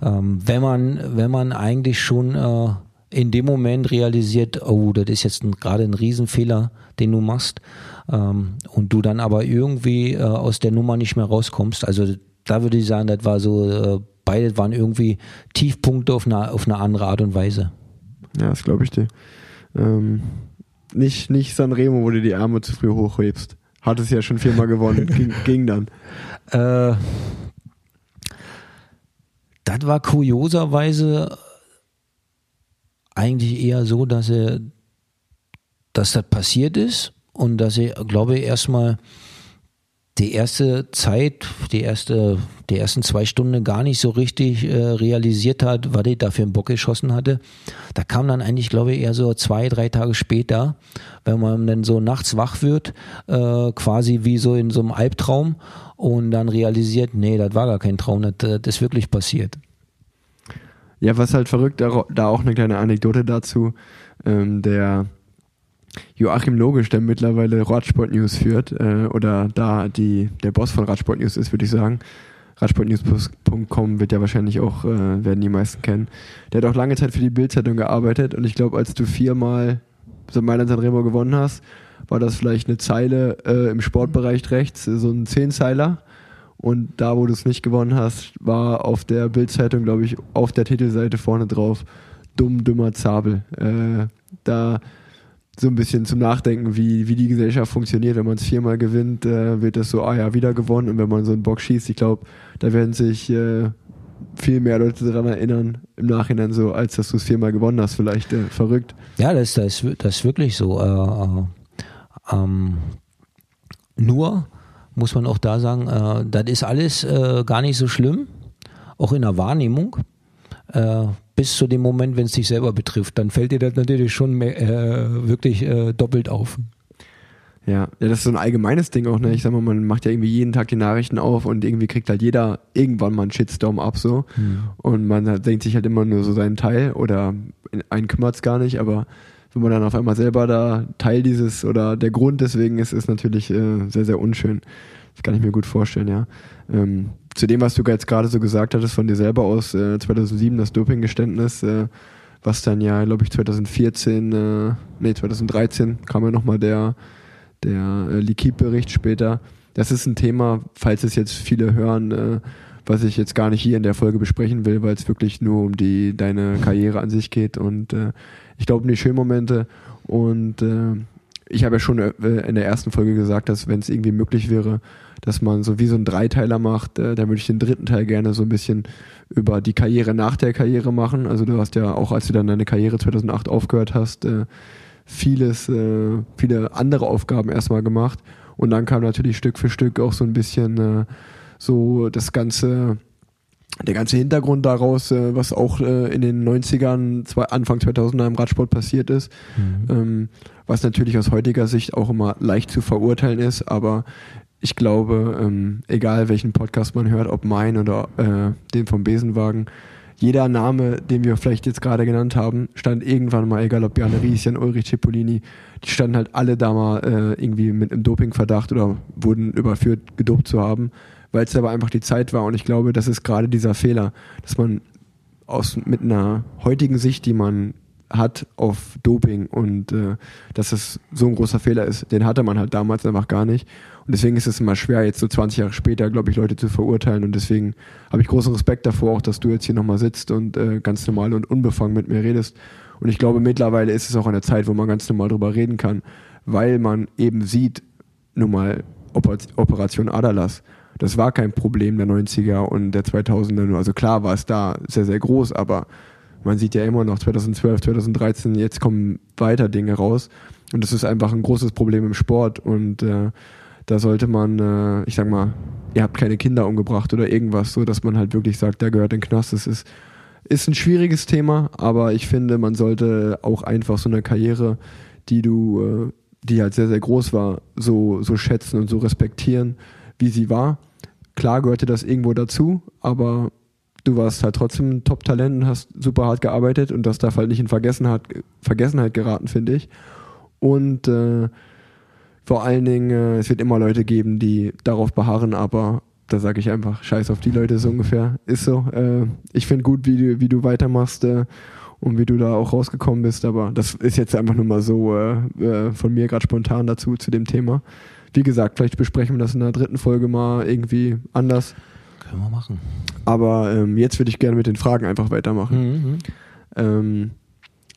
ähm, wenn man, wenn man eigentlich schon äh, in dem Moment realisiert, oh, das ist jetzt gerade ein Riesenfehler, den du machst, ähm, und du dann aber irgendwie äh, aus der Nummer nicht mehr rauskommst. Also da würde ich sagen, das war so, äh, beide waren irgendwie Tiefpunkte auf eine, auf eine andere Art und Weise. Ja, das glaube ich dir. Ähm, nicht, nicht Sanremo, wo du die Arme zu früh hochhebst. Hat es ja schon viermal gewonnen. ging, ging dann. Äh, das war kurioserweise eigentlich eher so, dass er, dass das passiert ist und dass er, glaube ich, erstmal die erste Zeit, die erste, die ersten zwei Stunden gar nicht so richtig äh, realisiert hat, was ich da für einen Bock geschossen hatte. Da kam dann eigentlich, glaube ich, eher so zwei, drei Tage später, wenn man dann so nachts wach wird, äh, quasi wie so in so einem Albtraum und dann realisiert, nee, das war gar kein Traum, das, das ist wirklich passiert. Ja, was halt verrückt, da auch eine kleine Anekdote dazu. Ähm, der Joachim Logisch, der mittlerweile Radsport News führt, äh, oder da die, der Boss von Radsport News ist, würde ich sagen. Radsportnews.com wird ja wahrscheinlich auch, äh, werden die meisten kennen. Der hat auch lange Zeit für die Bildzeitung gearbeitet und ich glaube, als du viermal so Mailand Sanremo gewonnen hast, war das vielleicht eine Zeile äh, im Sportbereich rechts, so ein Zehnzeiler. Und da, wo du es nicht gewonnen hast, war auf der Bildzeitung, glaube ich, auf der Titelseite vorne drauf, dumm, dümmer Zabel. Äh, da so ein bisschen zum Nachdenken, wie, wie die Gesellschaft funktioniert. Wenn man es viermal gewinnt, äh, wird das so, ah ja, wieder gewonnen. Und wenn man so einen Bock schießt, ich glaube, da werden sich äh, viel mehr Leute daran erinnern im Nachhinein so, als dass du es viermal gewonnen hast. Vielleicht äh, verrückt. Ja, das, das, das ist wirklich so. Äh, äh, ähm, nur muss man auch da sagen, äh, das ist alles äh, gar nicht so schlimm, auch in der Wahrnehmung. Äh, bis zu dem Moment, wenn es dich selber betrifft, dann fällt dir das natürlich schon mehr, äh, wirklich äh, doppelt auf. Ja. ja, das ist so ein allgemeines Ding auch, ne? Ich sag mal, man macht ja irgendwie jeden Tag die Nachrichten auf und irgendwie kriegt halt jeder irgendwann mal einen Shitstorm ab so. Und man halt denkt sich halt immer nur so seinen Teil oder einen kümmert's gar nicht, aber wenn man dann auf einmal selber da Teil dieses oder der Grund deswegen ist, ist natürlich äh, sehr, sehr unschön. Das kann ich mir gut vorstellen, ja. Ähm, zu dem, was du jetzt gerade so gesagt hattest von dir selber aus, äh, 2007 das Dopinggeständnis, äh, was dann ja, glaube ich, 2014, äh, nee, 2013 kam ja nochmal der, der äh, Likid-Bericht später. Das ist ein Thema, falls es jetzt viele hören, äh, was ich jetzt gar nicht hier in der Folge besprechen will, weil es wirklich nur um die deine Karriere an sich geht. Und äh, ich glaube um die schönen Momente. Und äh, ich habe ja schon äh, in der ersten Folge gesagt, dass wenn es irgendwie möglich wäre, dass man so wie so einen Dreiteiler macht, äh, dann würde ich den dritten Teil gerne so ein bisschen über die Karriere nach der Karriere machen. Also du hast ja auch, als du dann deine Karriere 2008 aufgehört hast, äh, vieles, äh, viele andere Aufgaben erstmal gemacht. Und dann kam natürlich Stück für Stück auch so ein bisschen äh, so das ganze der ganze Hintergrund daraus, äh, was auch äh, in den 90ern, zwei, Anfang 2000er im Radsport passiert ist, mhm. ähm, was natürlich aus heutiger Sicht auch immer leicht zu verurteilen ist, aber ich glaube, ähm, egal welchen Podcast man hört, ob mein oder äh, den vom Besenwagen, jeder Name, den wir vielleicht jetzt gerade genannt haben, stand irgendwann mal, egal ob Bjarne Ries, Jan Ulrich Cipollini, die standen halt alle da mal äh, irgendwie mit einem Dopingverdacht oder wurden überführt, gedopt zu haben weil es aber einfach die Zeit war. Und ich glaube, das ist gerade dieser Fehler, dass man aus mit einer heutigen Sicht, die man hat auf Doping und äh, dass es so ein großer Fehler ist, den hatte man halt damals einfach gar nicht. Und deswegen ist es immer schwer, jetzt so 20 Jahre später, glaube ich, Leute zu verurteilen. Und deswegen habe ich großen Respekt davor, auch dass du jetzt hier nochmal sitzt und äh, ganz normal und unbefangen mit mir redest. Und ich glaube, mittlerweile ist es auch eine Zeit, wo man ganz normal drüber reden kann, weil man eben sieht, nun mal Operation Adalas das war kein Problem der 90er und der 2000er nur. Also klar war es da sehr, sehr groß, aber man sieht ja immer noch 2012, 2013, jetzt kommen weiter Dinge raus. Und das ist einfach ein großes Problem im Sport. Und äh, da sollte man, äh, ich sag mal, ihr habt keine Kinder umgebracht oder irgendwas, so dass man halt wirklich sagt, der gehört in den Knast. Das ist, ist ein schwieriges Thema, aber ich finde, man sollte auch einfach so eine Karriere, die du, äh, die halt sehr, sehr groß war, so, so schätzen und so respektieren, wie sie war Klar gehörte das irgendwo dazu, aber du warst halt trotzdem ein Top-Talent und hast super hart gearbeitet und das darf halt nicht in Vergessenheit, Vergessenheit geraten, finde ich. Und äh, vor allen Dingen, äh, es wird immer Leute geben, die darauf beharren, aber da sage ich einfach, scheiß auf die Leute so ungefähr. Ist so. Äh, ich finde gut, wie du, wie du weitermachst äh, und wie du da auch rausgekommen bist, aber das ist jetzt einfach nur mal so äh, äh von mir gerade spontan dazu zu dem Thema. Wie gesagt, vielleicht besprechen wir das in der dritten Folge mal irgendwie anders. Können wir machen. Aber ähm, jetzt würde ich gerne mit den Fragen einfach weitermachen. Mhm. mhm. Ähm,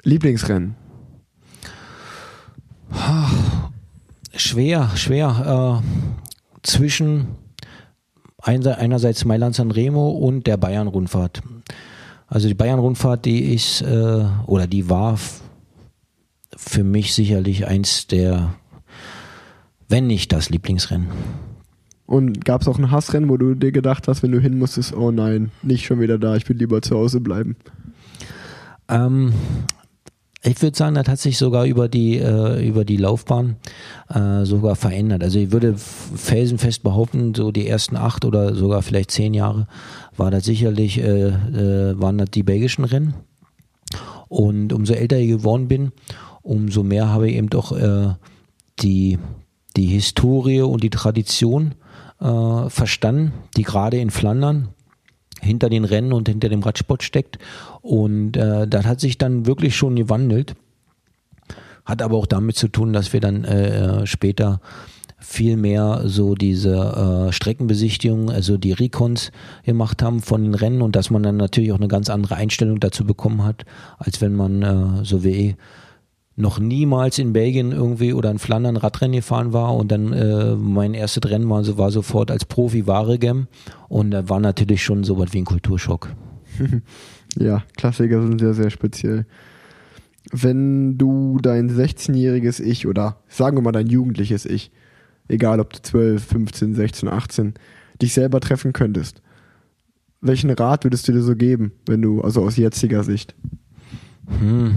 Lieblingsrennen? Schwer, schwer. Äh, zwischen einerseits Mailand San Remo und der Bayern-Rundfahrt. Also die Bayern-Rundfahrt, die ist, äh, oder die war für mich sicherlich eins der wenn nicht das Lieblingsrennen. Und gab es auch ein Hassrennen, wo du dir gedacht hast, wenn du hin musstest, oh nein, nicht schon wieder da, ich will lieber zu Hause bleiben? Ähm, ich würde sagen, das hat sich sogar über die, äh, über die Laufbahn äh, sogar verändert. Also ich würde felsenfest behaupten, so die ersten acht oder sogar vielleicht zehn Jahre war das sicherlich, äh, äh waren das die belgischen Rennen. Und umso älter ich geworden bin, umso mehr habe ich eben doch äh, die die Historie und die Tradition äh, verstanden, die gerade in Flandern hinter den Rennen und hinter dem Radsport steckt. Und äh, das hat sich dann wirklich schon gewandelt. Hat aber auch damit zu tun, dass wir dann äh, später viel mehr so diese äh, Streckenbesichtigung, also die Recons gemacht haben von den Rennen und dass man dann natürlich auch eine ganz andere Einstellung dazu bekommen hat, als wenn man äh, so wie ich noch niemals in Belgien irgendwie oder in Flandern Radrennen gefahren war und dann äh, mein erstes Rennen war, so, war sofort als Profi Waregem und da war natürlich schon so was wie ein Kulturschock. ja, Klassiker sind sehr, sehr speziell. Wenn du dein 16-jähriges Ich oder sagen wir mal dein jugendliches Ich, egal ob du 12, 15, 16, 18, dich selber treffen könntest, welchen Rat würdest du dir so geben, wenn du, also aus jetziger Sicht? Hm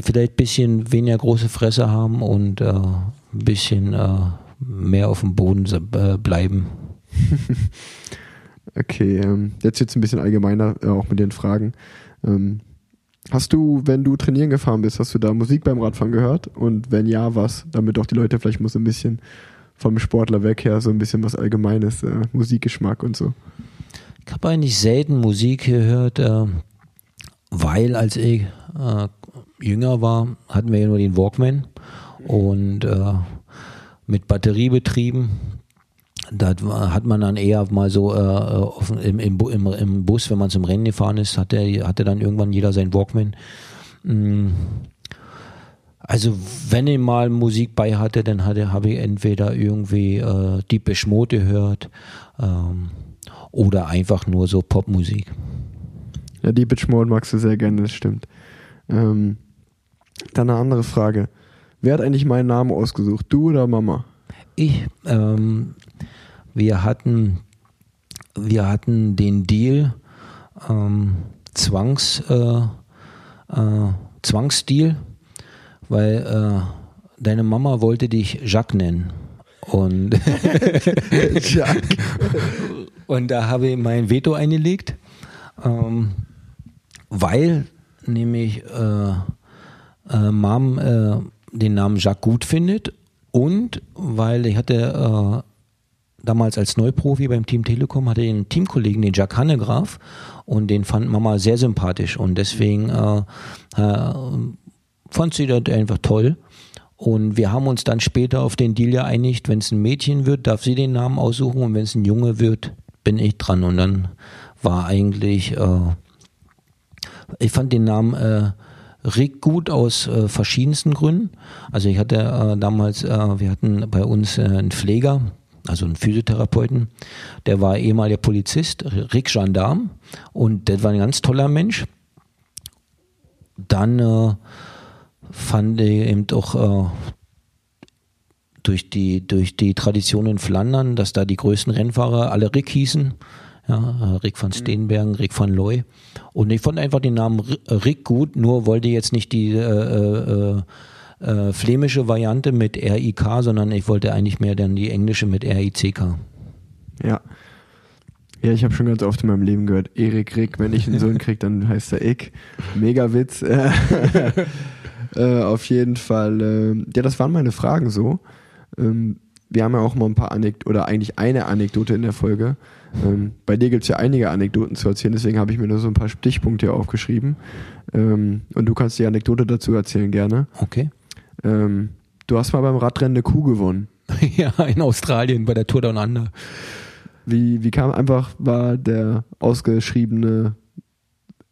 vielleicht ein bisschen weniger große Fresse haben und äh, ein bisschen äh, mehr auf dem Boden äh, bleiben. okay, ähm, jetzt wird es ein bisschen allgemeiner, äh, auch mit den Fragen. Ähm, Hast du, wenn du trainieren gefahren bist, hast du da Musik beim Radfahren gehört? Und wenn ja, was? Damit auch die Leute vielleicht muss ein bisschen vom Sportler weg her, so ein bisschen was Allgemeines, äh, Musikgeschmack und so. Ich habe eigentlich selten Musik gehört, äh, weil als ich äh, jünger war, hatten wir ja nur den Walkman und äh, mit Batterie betrieben. Da hat man dann eher mal so äh, im, im, im, im, Bus, wenn man zum Rennen gefahren ist, hatte, hatte dann irgendwann jeder sein Walkman. Mm. Also wenn ich mal Musik bei hatte, dann hatte, habe ich entweder irgendwie äh, Deepish Mode gehört ähm, oder einfach nur so Popmusik. Ja, Deepish Mode magst du sehr gerne, das stimmt. Ähm, dann eine andere Frage. Wer hat eigentlich meinen Namen ausgesucht? Du oder Mama? Ich. Ähm, wir hatten, wir hatten den Deal, ähm, Zwangs, äh, äh, Zwangsdeal, weil äh, deine Mama wollte dich Jacques nennen. Und, Jacques. und da habe ich mein Veto eingelegt, ähm, weil nämlich äh, Mom äh, den Namen Jacques gut findet. Und weil ich hatte äh, damals als Neuprofi beim Team Telekom hatte einen Teamkollegen, den Jacques Hannegraf und den fand Mama sehr sympathisch. Und deswegen äh, äh, fand sie das einfach toll. Und wir haben uns dann später auf den Deal geeinigt, wenn es ein Mädchen wird, darf sie den Namen aussuchen. Und wenn es ein Junge wird, bin ich dran. Und dann war eigentlich, äh, ich fand den Namen äh, Rick gut aus äh, verschiedensten Gründen. Also ich hatte äh, damals, äh, wir hatten bei uns äh, einen Pfleger, also einen Physiotherapeuten, der war ehemaliger Polizist, Rick Gendarm und der war ein ganz toller Mensch. Dann äh, fand ich eben auch äh, durch die, durch die Tradition in Flandern, dass da die größten Rennfahrer alle Rick hießen. Ja, Rick van Steenbergen, Rick van Looy. Und ich fand einfach den Namen Rick gut, nur wollte jetzt nicht die äh, äh, äh, flämische Variante mit RIK, sondern ich wollte eigentlich mehr dann die englische mit RICK. Ja. Ja, ich habe schon ganz oft in meinem Leben gehört, Erik Rick, wenn ich einen Sohn kriege, dann heißt er Ick. Mega Witz. äh, auf jeden Fall. Äh, ja, das waren meine Fragen so. Ähm, wir haben ja auch mal ein paar Anekdoten, oder eigentlich eine Anekdote in der Folge. Ähm, bei dir gibt es ja einige Anekdoten zu erzählen, deswegen habe ich mir nur so ein paar Stichpunkte hier aufgeschrieben. Ähm, und du kannst die Anekdote dazu erzählen gerne. Okay. Ähm, du hast mal beim Radrennen eine Kuh gewonnen. ja, in Australien bei der Tour Down Under. Wie, wie kam einfach, war der ausgeschriebene,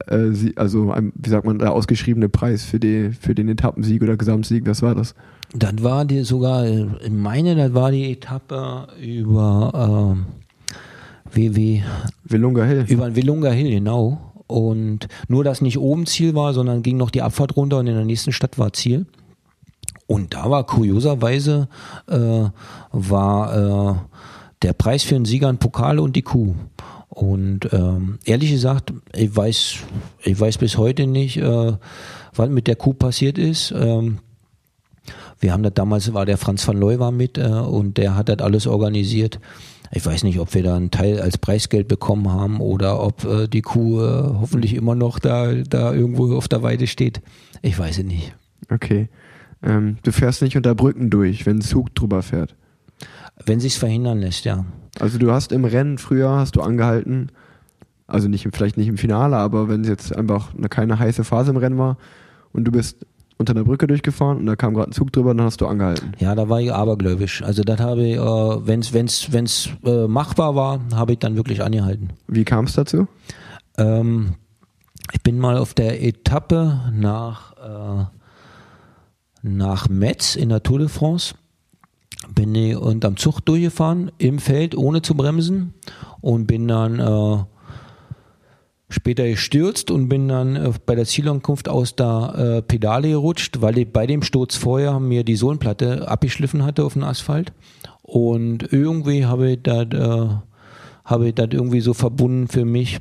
äh, also wie sagt man, der ausgeschriebene Preis für, die, für den Etappensieg oder Gesamtsieg, was war das? Das war die sogar, ich meine, das war die Etappe über äh, wie, wie, Willunga Hill. Über den Willunga Hill, genau. Und nur, dass nicht oben Ziel war, sondern ging noch die Abfahrt runter und in der nächsten Stadt war Ziel. Und da war kurioserweise äh, war äh, der Preis für einen Sieger ein Pokal und die Kuh. Und ähm, ehrlich gesagt, ich weiß, ich weiß bis heute nicht, äh, was mit der Kuh passiert ist. Ähm, wir haben das damals, war der Franz van Looy war mit äh, und der hat das alles organisiert. Ich weiß nicht, ob wir da einen Teil als Preisgeld bekommen haben oder ob äh, die Kuh äh, hoffentlich immer noch da, da irgendwo auf der Weide steht. Ich weiß es nicht. Okay. Ähm, du fährst nicht unter Brücken durch, wenn ein Zug drüber fährt. Wenn sich's verhindern lässt, ja. Also du hast im Rennen früher hast du angehalten, also nicht vielleicht nicht im Finale, aber wenn es jetzt einfach eine keine heiße Phase im Rennen war und du bist unter einer Brücke durchgefahren und da kam gerade ein Zug drüber, dann hast du angehalten. Ja, da war ich abergläubisch. Also das habe ich, äh, wenn's wenn's wenn's äh, machbar war, habe ich dann wirklich angehalten. Wie kam es dazu? Ähm, ich bin mal auf der Etappe nach äh, nach Metz in der Tour de France bin ich unterm Zug durchgefahren im Feld ohne zu bremsen und bin dann äh, später gestürzt und bin dann äh, bei der Zielankunft aus der äh, Pedale gerutscht, weil ich bei dem Sturz vorher mir die Sohlenplatte abgeschliffen hatte auf den Asphalt und irgendwie habe ich das äh, habe ich das irgendwie so verbunden für mich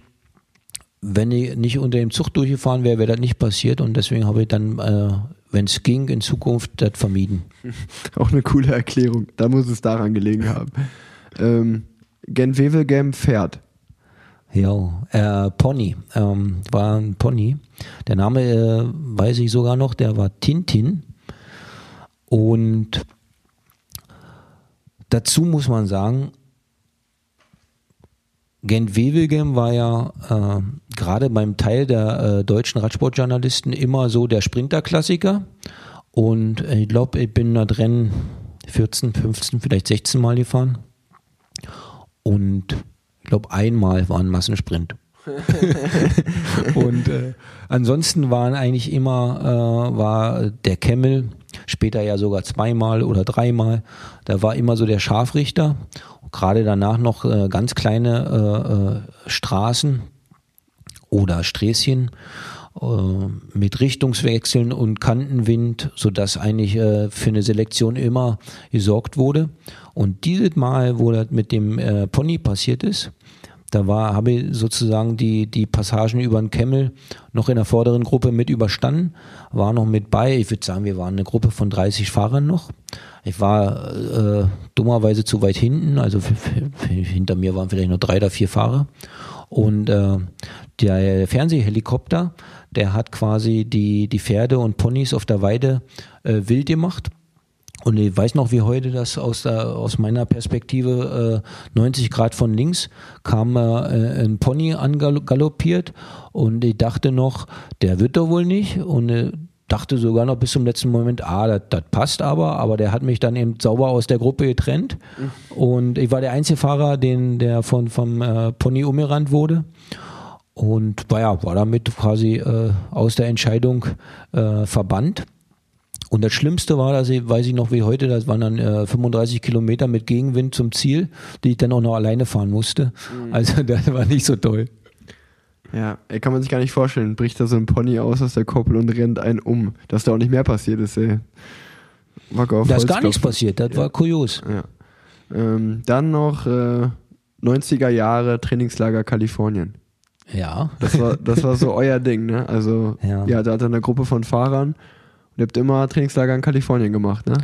wenn ich nicht unter dem Zug durchgefahren wäre, wäre das nicht passiert und deswegen habe ich dann äh, wenn es ging, in Zukunft das vermieden. Auch eine coole Erklärung. Da muss es daran gelegen haben. Ähm, Gent-Wevelgem fährt. Ja, äh, Pony, ähm, war ein Pony. Der Name äh, weiß ich sogar noch, der war Tintin. Und dazu muss man sagen, Gent Wevelgem war ja äh, gerade beim Teil der äh, deutschen Radsportjournalisten immer so der Sprinterklassiker. Und ich glaube, ich bin da drin 14, 15, vielleicht 16 Mal gefahren. Und ich glaube, einmal war ein Massensprint. und äh, ansonsten waren eigentlich immer äh, war der Kemmel später ja sogar zweimal oder dreimal. Da war immer so der Scharfrichter. Gerade danach noch äh, ganz kleine äh, äh, Straßen oder Sträßchen mit Richtungswechseln und Kantenwind, sodass eigentlich äh, für eine Selektion immer gesorgt wurde. Und dieses Mal, wo das mit dem äh, Pony passiert ist, da war, habe ich sozusagen die, die Passagen über den Kemmel noch in der vorderen Gruppe mit überstanden, war noch mit bei. Ich würde sagen, wir waren eine Gruppe von 30 Fahrern noch. Ich war äh, dummerweise zu weit hinten, also hinter mir waren vielleicht nur drei oder vier Fahrer. Und äh, der Fernsehhelikopter, der hat quasi die, die Pferde und Ponys auf der Weide äh, wild gemacht. Und ich weiß noch, wie heute das aus, der, aus meiner Perspektive äh, 90 Grad von links kam äh, ein Pony angaloppiert. Und ich dachte noch, der wird doch wohl nicht. Und äh, dachte sogar noch bis zum letzten Moment, ah, das passt aber, aber der hat mich dann eben sauber aus der Gruppe getrennt. Mhm. und ich war der einzige Fahrer, den, der von, vom äh, Pony umgerannt wurde und war, ja, war damit quasi äh, aus der Entscheidung äh, verbannt. Und das Schlimmste war, dass ich, weiß ich noch wie heute, das waren dann äh, 35 Kilometer mit Gegenwind zum Ziel, die ich dann auch noch alleine fahren musste. Mhm. Also das war nicht so toll. Ja, ey, kann man sich gar nicht vorstellen. Bricht da so ein Pony aus aus der Koppel und rennt einen um. Dass da auch nicht mehr passiert ist, ey. da ist gar nichts passiert, das ja. war kurios. Ja. Ähm, dann noch äh, 90er Jahre Trainingslager Kalifornien. Ja. Das war, das war so euer Ding, ne? Also, ja, ja da hat eine Gruppe von Fahrern Ihr habt immer Trainingslager in Kalifornien gemacht, ne?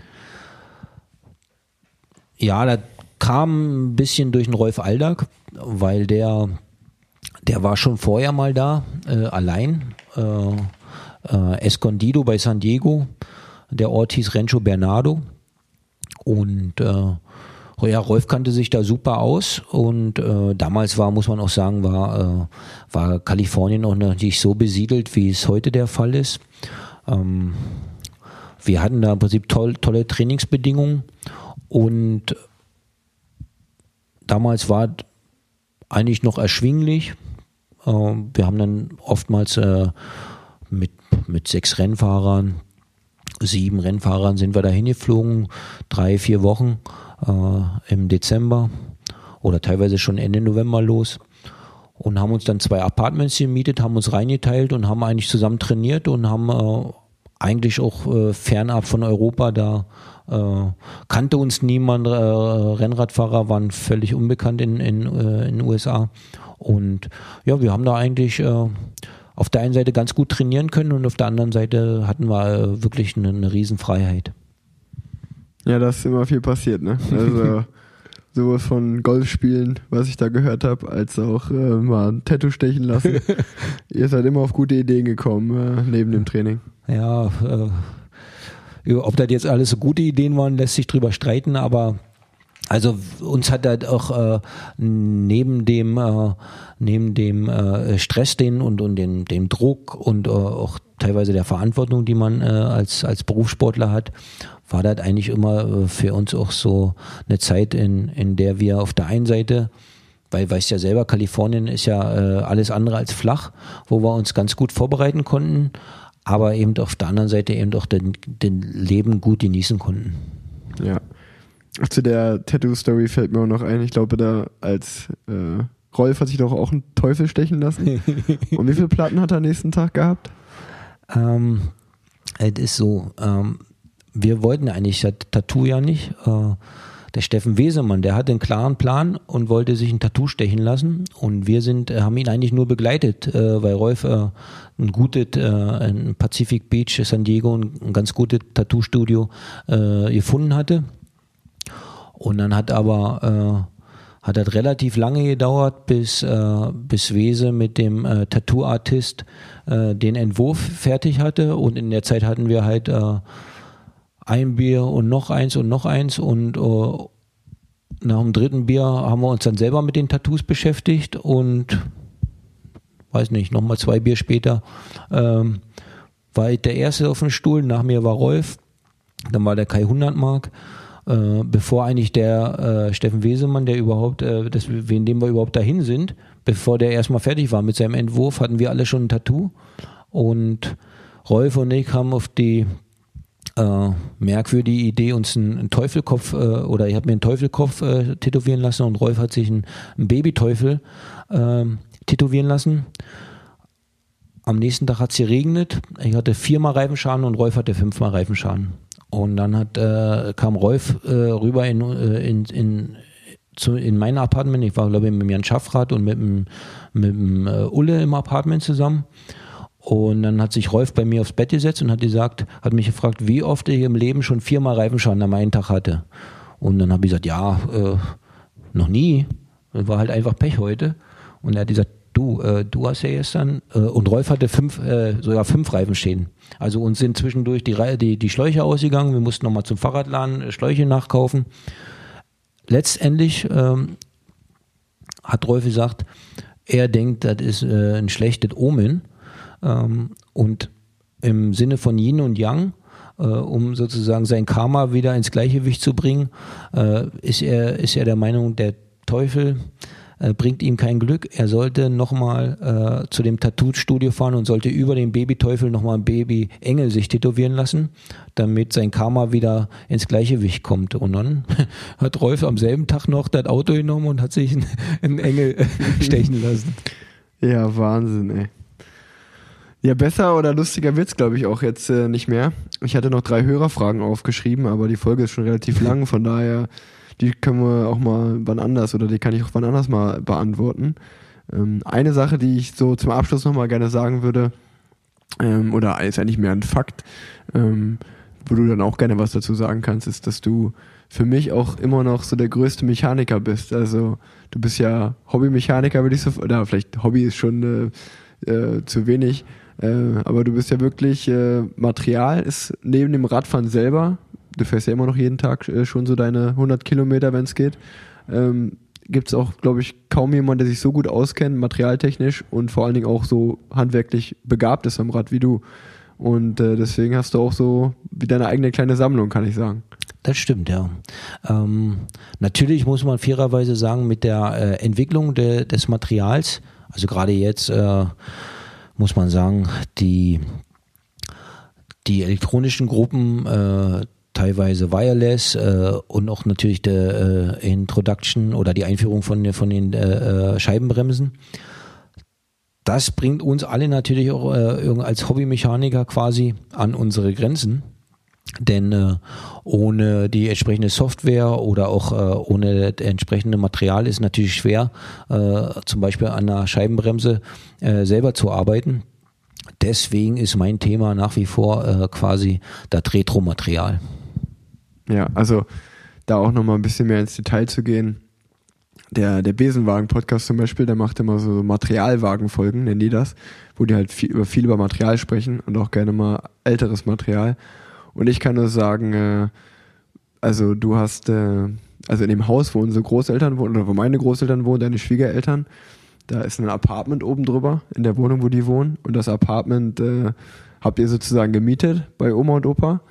Ja, das kam ein bisschen durch den Rolf Aldag, weil der, der war schon vorher mal da, äh, allein. Äh, äh, Escondido bei San Diego. Der Ort hieß Rancho Bernardo. Und äh, ja, Rolf kannte sich da super aus und äh, damals war, muss man auch sagen, war, äh, war Kalifornien noch nicht so besiedelt, wie es heute der Fall ist. Ähm, wir hatten da im Prinzip toll, tolle Trainingsbedingungen und damals war eigentlich noch erschwinglich. Äh, wir haben dann oftmals äh, mit, mit sechs Rennfahrern, sieben Rennfahrern sind wir da hingeflogen, drei, vier Wochen äh, im Dezember oder teilweise schon Ende November los und haben uns dann zwei Apartments gemietet, haben uns reingeteilt und haben eigentlich zusammen trainiert und haben äh, eigentlich auch äh, fernab von Europa da äh, kannte uns niemand, äh, Rennradfahrer waren völlig unbekannt in äh, in den USA und ja, wir haben da eigentlich äh, auf der einen Seite ganz gut trainieren können und auf der anderen Seite hatten wir äh, wirklich eine, eine Riesenfreiheit. Ja, da ist immer viel passiert, ne? Also sowas von Golfspielen, was ich da gehört habe, als auch äh, mal ein Tattoo stechen lassen. Ihr seid immer auf gute Ideen gekommen, äh, neben dem Training. Ja, äh, ob das jetzt alles so gute Ideen waren, lässt sich drüber streiten, aber also uns hat halt auch äh, neben dem äh, neben dem äh, Stress den und und den dem Druck und äh, auch teilweise der Verantwortung, die man äh, als als Berufssportler hat, war das eigentlich immer äh, für uns auch so eine Zeit, in, in der wir auf der einen Seite weil weißt ja selber, Kalifornien ist ja äh, alles andere als flach, wo wir uns ganz gut vorbereiten konnten, aber eben auf der anderen Seite eben auch den, den Leben gut genießen konnten. Ja. Zu der Tattoo-Story fällt mir auch noch ein, ich glaube, da als äh, Rolf hat sich doch auch einen Teufel stechen lassen. Und wie viele Platten hat er am nächsten Tag gehabt? Ähm, es ist so, ähm, wir wollten eigentlich das Tattoo ja nicht. Äh, der Steffen Wesemann, der hat einen klaren Plan und wollte sich ein Tattoo stechen lassen. Und wir sind, äh, haben ihn eigentlich nur begleitet, äh, weil Rolf äh, ein gutes, äh, in Pacific Beach, San Diego, ein, ein ganz gutes Tattoo-Studio äh, gefunden hatte. Und dann hat aber, äh, hat das relativ lange gedauert, bis, äh, bis Wese mit dem äh, Tattoo-Artist äh, den Entwurf fertig hatte. Und in der Zeit hatten wir halt äh, ein Bier und noch eins und noch eins. Und äh, nach dem dritten Bier haben wir uns dann selber mit den Tattoos beschäftigt und weiß nicht, nochmal zwei Bier später ähm, war ich der Erste auf dem Stuhl, nach mir war Rolf, dann war der Kai Hundertmark äh, bevor eigentlich der äh, Steffen Wesemann, der überhaupt, äh, das, wegen dem wir überhaupt dahin sind, bevor der erstmal fertig war mit seinem Entwurf, hatten wir alle schon ein Tattoo. Und Rolf und ich haben auf die äh, merkwürdige Idee, uns einen, einen Teufelkopf äh, oder ich habe mir einen Teufelkopf äh, tätowieren lassen und Rolf hat sich einen, einen Babyteufel äh, tätowieren lassen. Am nächsten Tag hat es geregnet. Ich hatte viermal Reifenschaden und Rolf hatte fünfmal Reifenschaden. Und dann hat, äh, kam Rolf äh, rüber in, äh, in, in, zu, in mein Apartment. Ich war, glaube ich, mit Jan Schaffrath und mit mit äh, Ulle im Apartment zusammen. Und dann hat sich Rolf bei mir aufs Bett gesetzt und hat gesagt, hat mich gefragt, wie oft ich im Leben schon viermal Reifenschaden am einen Tag hatte. Und dann habe ich gesagt, ja, äh, noch nie. War halt einfach Pech heute. Und er hat gesagt, du, äh, du hast ja gestern, äh, und Rolf hatte fünf, äh, sogar fünf Reifenschäden. Also uns sind zwischendurch die, die, die Schläuche ausgegangen, wir mussten nochmal zum Fahrradladen äh, Schläuche nachkaufen. Letztendlich ähm, hat Rolf gesagt, er denkt, das ist äh, ein schlechtes Omen. Ähm, und im Sinne von Yin und Yang, äh, um sozusagen sein Karma wieder ins Gleichgewicht zu bringen, äh, ist, er, ist er der Meinung, der Teufel äh, bringt ihm kein Glück. Er sollte nochmal äh, zu dem Tattoo-Studio fahren und sollte über den Babyteufel nochmal ein Baby-Engel sich tätowieren lassen, damit sein Karma wieder ins Gleichgewicht kommt. Und dann hat Rolf am selben Tag noch das Auto genommen und hat sich einen, einen Engel stechen lassen. Ja, Wahnsinn, ey. Ja, besser oder lustiger wird's, glaube ich, auch jetzt äh, nicht mehr. Ich hatte noch drei Hörerfragen aufgeschrieben, aber die Folge ist schon relativ lang, von daher die können wir auch mal wann anders oder die kann ich auch wann anders mal beantworten. Ähm, eine Sache, die ich so zum Abschluss nochmal gerne sagen würde, ähm, oder ist eigentlich mehr ein Fakt, ähm, wo du dann auch gerne was dazu sagen kannst, ist, dass du für mich auch immer noch so der größte Mechaniker bist. Also du bist ja Hobbymechaniker, würde ich so, oder vielleicht Hobby ist schon äh, äh, zu wenig, äh, aber du bist ja wirklich, äh, Material ist neben dem Radfahren selber du fährst ja immer noch jeden Tag äh, schon so deine 100 Kilometer, wenn es geht. Ähm, Gibt es auch, glaube ich, kaum jemanden, der sich so gut auskennt, materialtechnisch und vor allen Dingen auch so handwerklich begabt ist am Rad wie du. Und äh, deswegen hast du auch so wie deine eigene kleine Sammlung, kann ich sagen. Das stimmt, ja. Ähm, natürlich muss man fairerweise sagen, mit der äh, Entwicklung de, des Materials, also gerade jetzt äh, muss man sagen, die, die elektronischen Gruppen, äh, teilweise wireless äh, und auch natürlich der äh, Introduction oder die Einführung von, von den äh, äh, Scheibenbremsen. Das bringt uns alle natürlich auch äh, als Hobbymechaniker quasi an unsere Grenzen. Denn äh, ohne die entsprechende Software oder auch ohne das entsprechende Material ist natürlich schwer, zum Beispiel an einer Scheibenbremse selber zu arbeiten. Deswegen ist mein Thema nach wie vor äh, quasi das Retro-Material. Ja, also da auch nochmal ein bisschen mehr ins Detail zu gehen. Der, der Besenwagen-Podcast zum Beispiel, der macht immer so Materialwagen-Folgen, nennen die das, wo die halt viel, über, viel über Material sprechen und auch gerne mal älteres Material. Und ich kann nur sagen, äh, also du hast, äh, also in dem Haus, wo unsere Großeltern wohnen, oder wo meine Großeltern wohnen, deine Schwiegereltern, da ist ein Apartment oben drüber, in der Wohnung, wo die wohnen. Und das Apartment äh, habt ihr sozusagen gemietet bei Oma und Opa.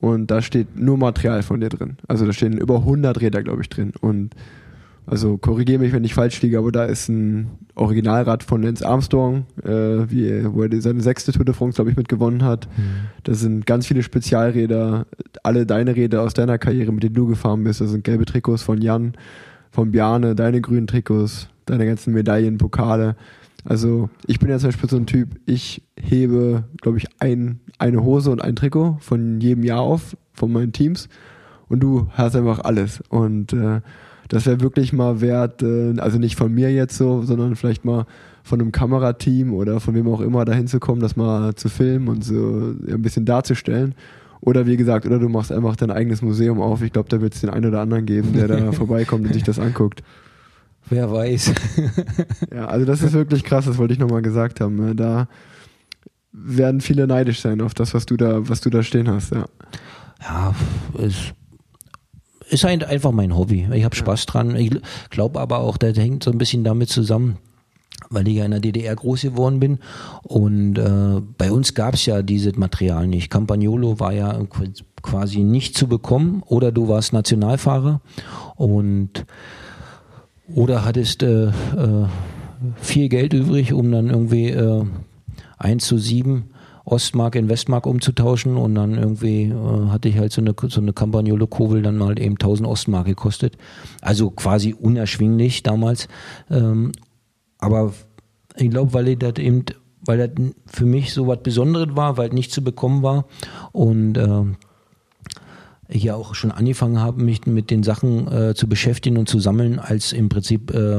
Und da steht nur Material von dir drin. Also da stehen über 100 Räder, glaube ich, drin. Und also korrigiere mich, wenn ich falsch liege, aber da ist ein Originalrad von Lance Armstrong, äh, wie, wo er seine sechste Tour de France, glaube ich, mitgewonnen hat. Mhm. Da sind ganz viele Spezialräder, alle deine Räder aus deiner Karriere, mit denen du gefahren bist. Da sind gelbe Trikots von Jan, von Bjarne, deine grünen Trikots, deine ganzen Medaillen, Pokale. Also ich bin ja zum Beispiel so ein Typ, ich hebe, glaube ich, ein, eine Hose und ein Trikot von jedem Jahr auf, von meinen Teams. Und du hast einfach alles. Und äh, das wäre wirklich mal wert, äh, also nicht von mir jetzt so, sondern vielleicht mal von einem Kamerateam oder von wem auch immer dahin zu kommen, das mal zu filmen und so ja, ein bisschen darzustellen. Oder wie gesagt, oder du machst einfach dein eigenes Museum auf. Ich glaube, da wird es den einen oder anderen geben, der da vorbeikommt und sich das anguckt. Wer weiß. ja, also das ist wirklich krass, das wollte ich nochmal gesagt haben. Ne? Da werden viele neidisch sein auf das, was du da, was du da stehen hast, ja. Ja, es ist halt einfach mein Hobby. Ich habe Spaß dran. Ich glaube aber auch, das hängt so ein bisschen damit zusammen, weil ich ja in der DDR groß geworden bin. Und äh, bei uns gab es ja dieses Material nicht. Campagnolo war ja quasi nicht zu bekommen oder du warst Nationalfahrer und oder hattest äh, äh, viel Geld übrig, um dann irgendwie äh, 1 zu 7 Ostmark in Westmark umzutauschen und dann irgendwie äh, hatte ich halt so eine, so eine Campagnolo Kovel dann mal eben 1000 Ostmark gekostet. Also quasi unerschwinglich damals. Ähm, aber ich glaube, weil ich das eben, weil das für mich so was Besonderes war, weil es nicht zu bekommen war und äh, ja auch schon angefangen habe, mich mit den Sachen äh, zu beschäftigen und zu sammeln, als im Prinzip äh,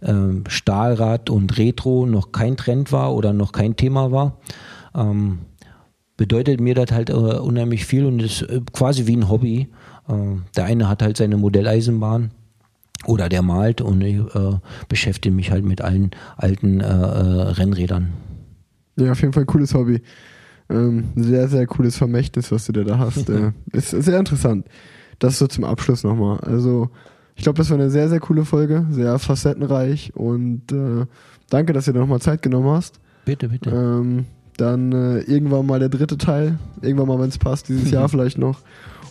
äh, Stahlrad und Retro noch kein Trend war oder noch kein Thema war. Ähm, bedeutet mir das halt äh, unheimlich viel und ist äh, quasi wie ein Hobby. Äh, der eine hat halt seine Modelleisenbahn oder der malt und ich äh, beschäftige mich halt mit allen alten Rennrädern. Ja, auf jeden Fall ein cooles Hobby. Ähm, sehr, sehr cooles Vermächtnis, was du dir da hast. äh, ist sehr interessant. Das so zum Abschluss nochmal. Also, ich glaube, das war eine sehr, sehr coole Folge, sehr facettenreich und äh, danke, dass du dir nochmal Zeit genommen hast. Bitte, bitte. Ähm, dann äh, irgendwann mal der dritte Teil, irgendwann mal, wenn es passt, dieses Jahr vielleicht noch.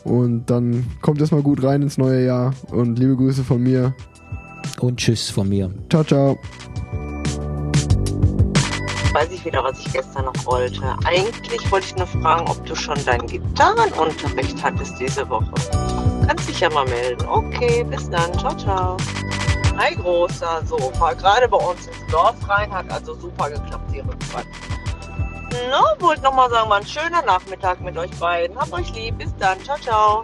Und dann kommt erstmal gut rein ins neue Jahr und liebe Grüße von mir. Und tschüss von mir. Ciao, ciao. Weiß ich wieder, was ich gestern noch wollte. Eigentlich wollte ich nur fragen, ob du schon deinen Gitarrenunterricht hattest diese Woche. Kannst dich ja mal melden. Okay, bis dann. Ciao, ciao. Hi, Großer. So, fahr gerade bei uns ins Dorf rein. Hat also super geklappt, die Rückfahrt. No, wollte nochmal sagen, war ein schöner Nachmittag mit euch beiden. Hab euch lieb. Bis dann. Ciao, ciao.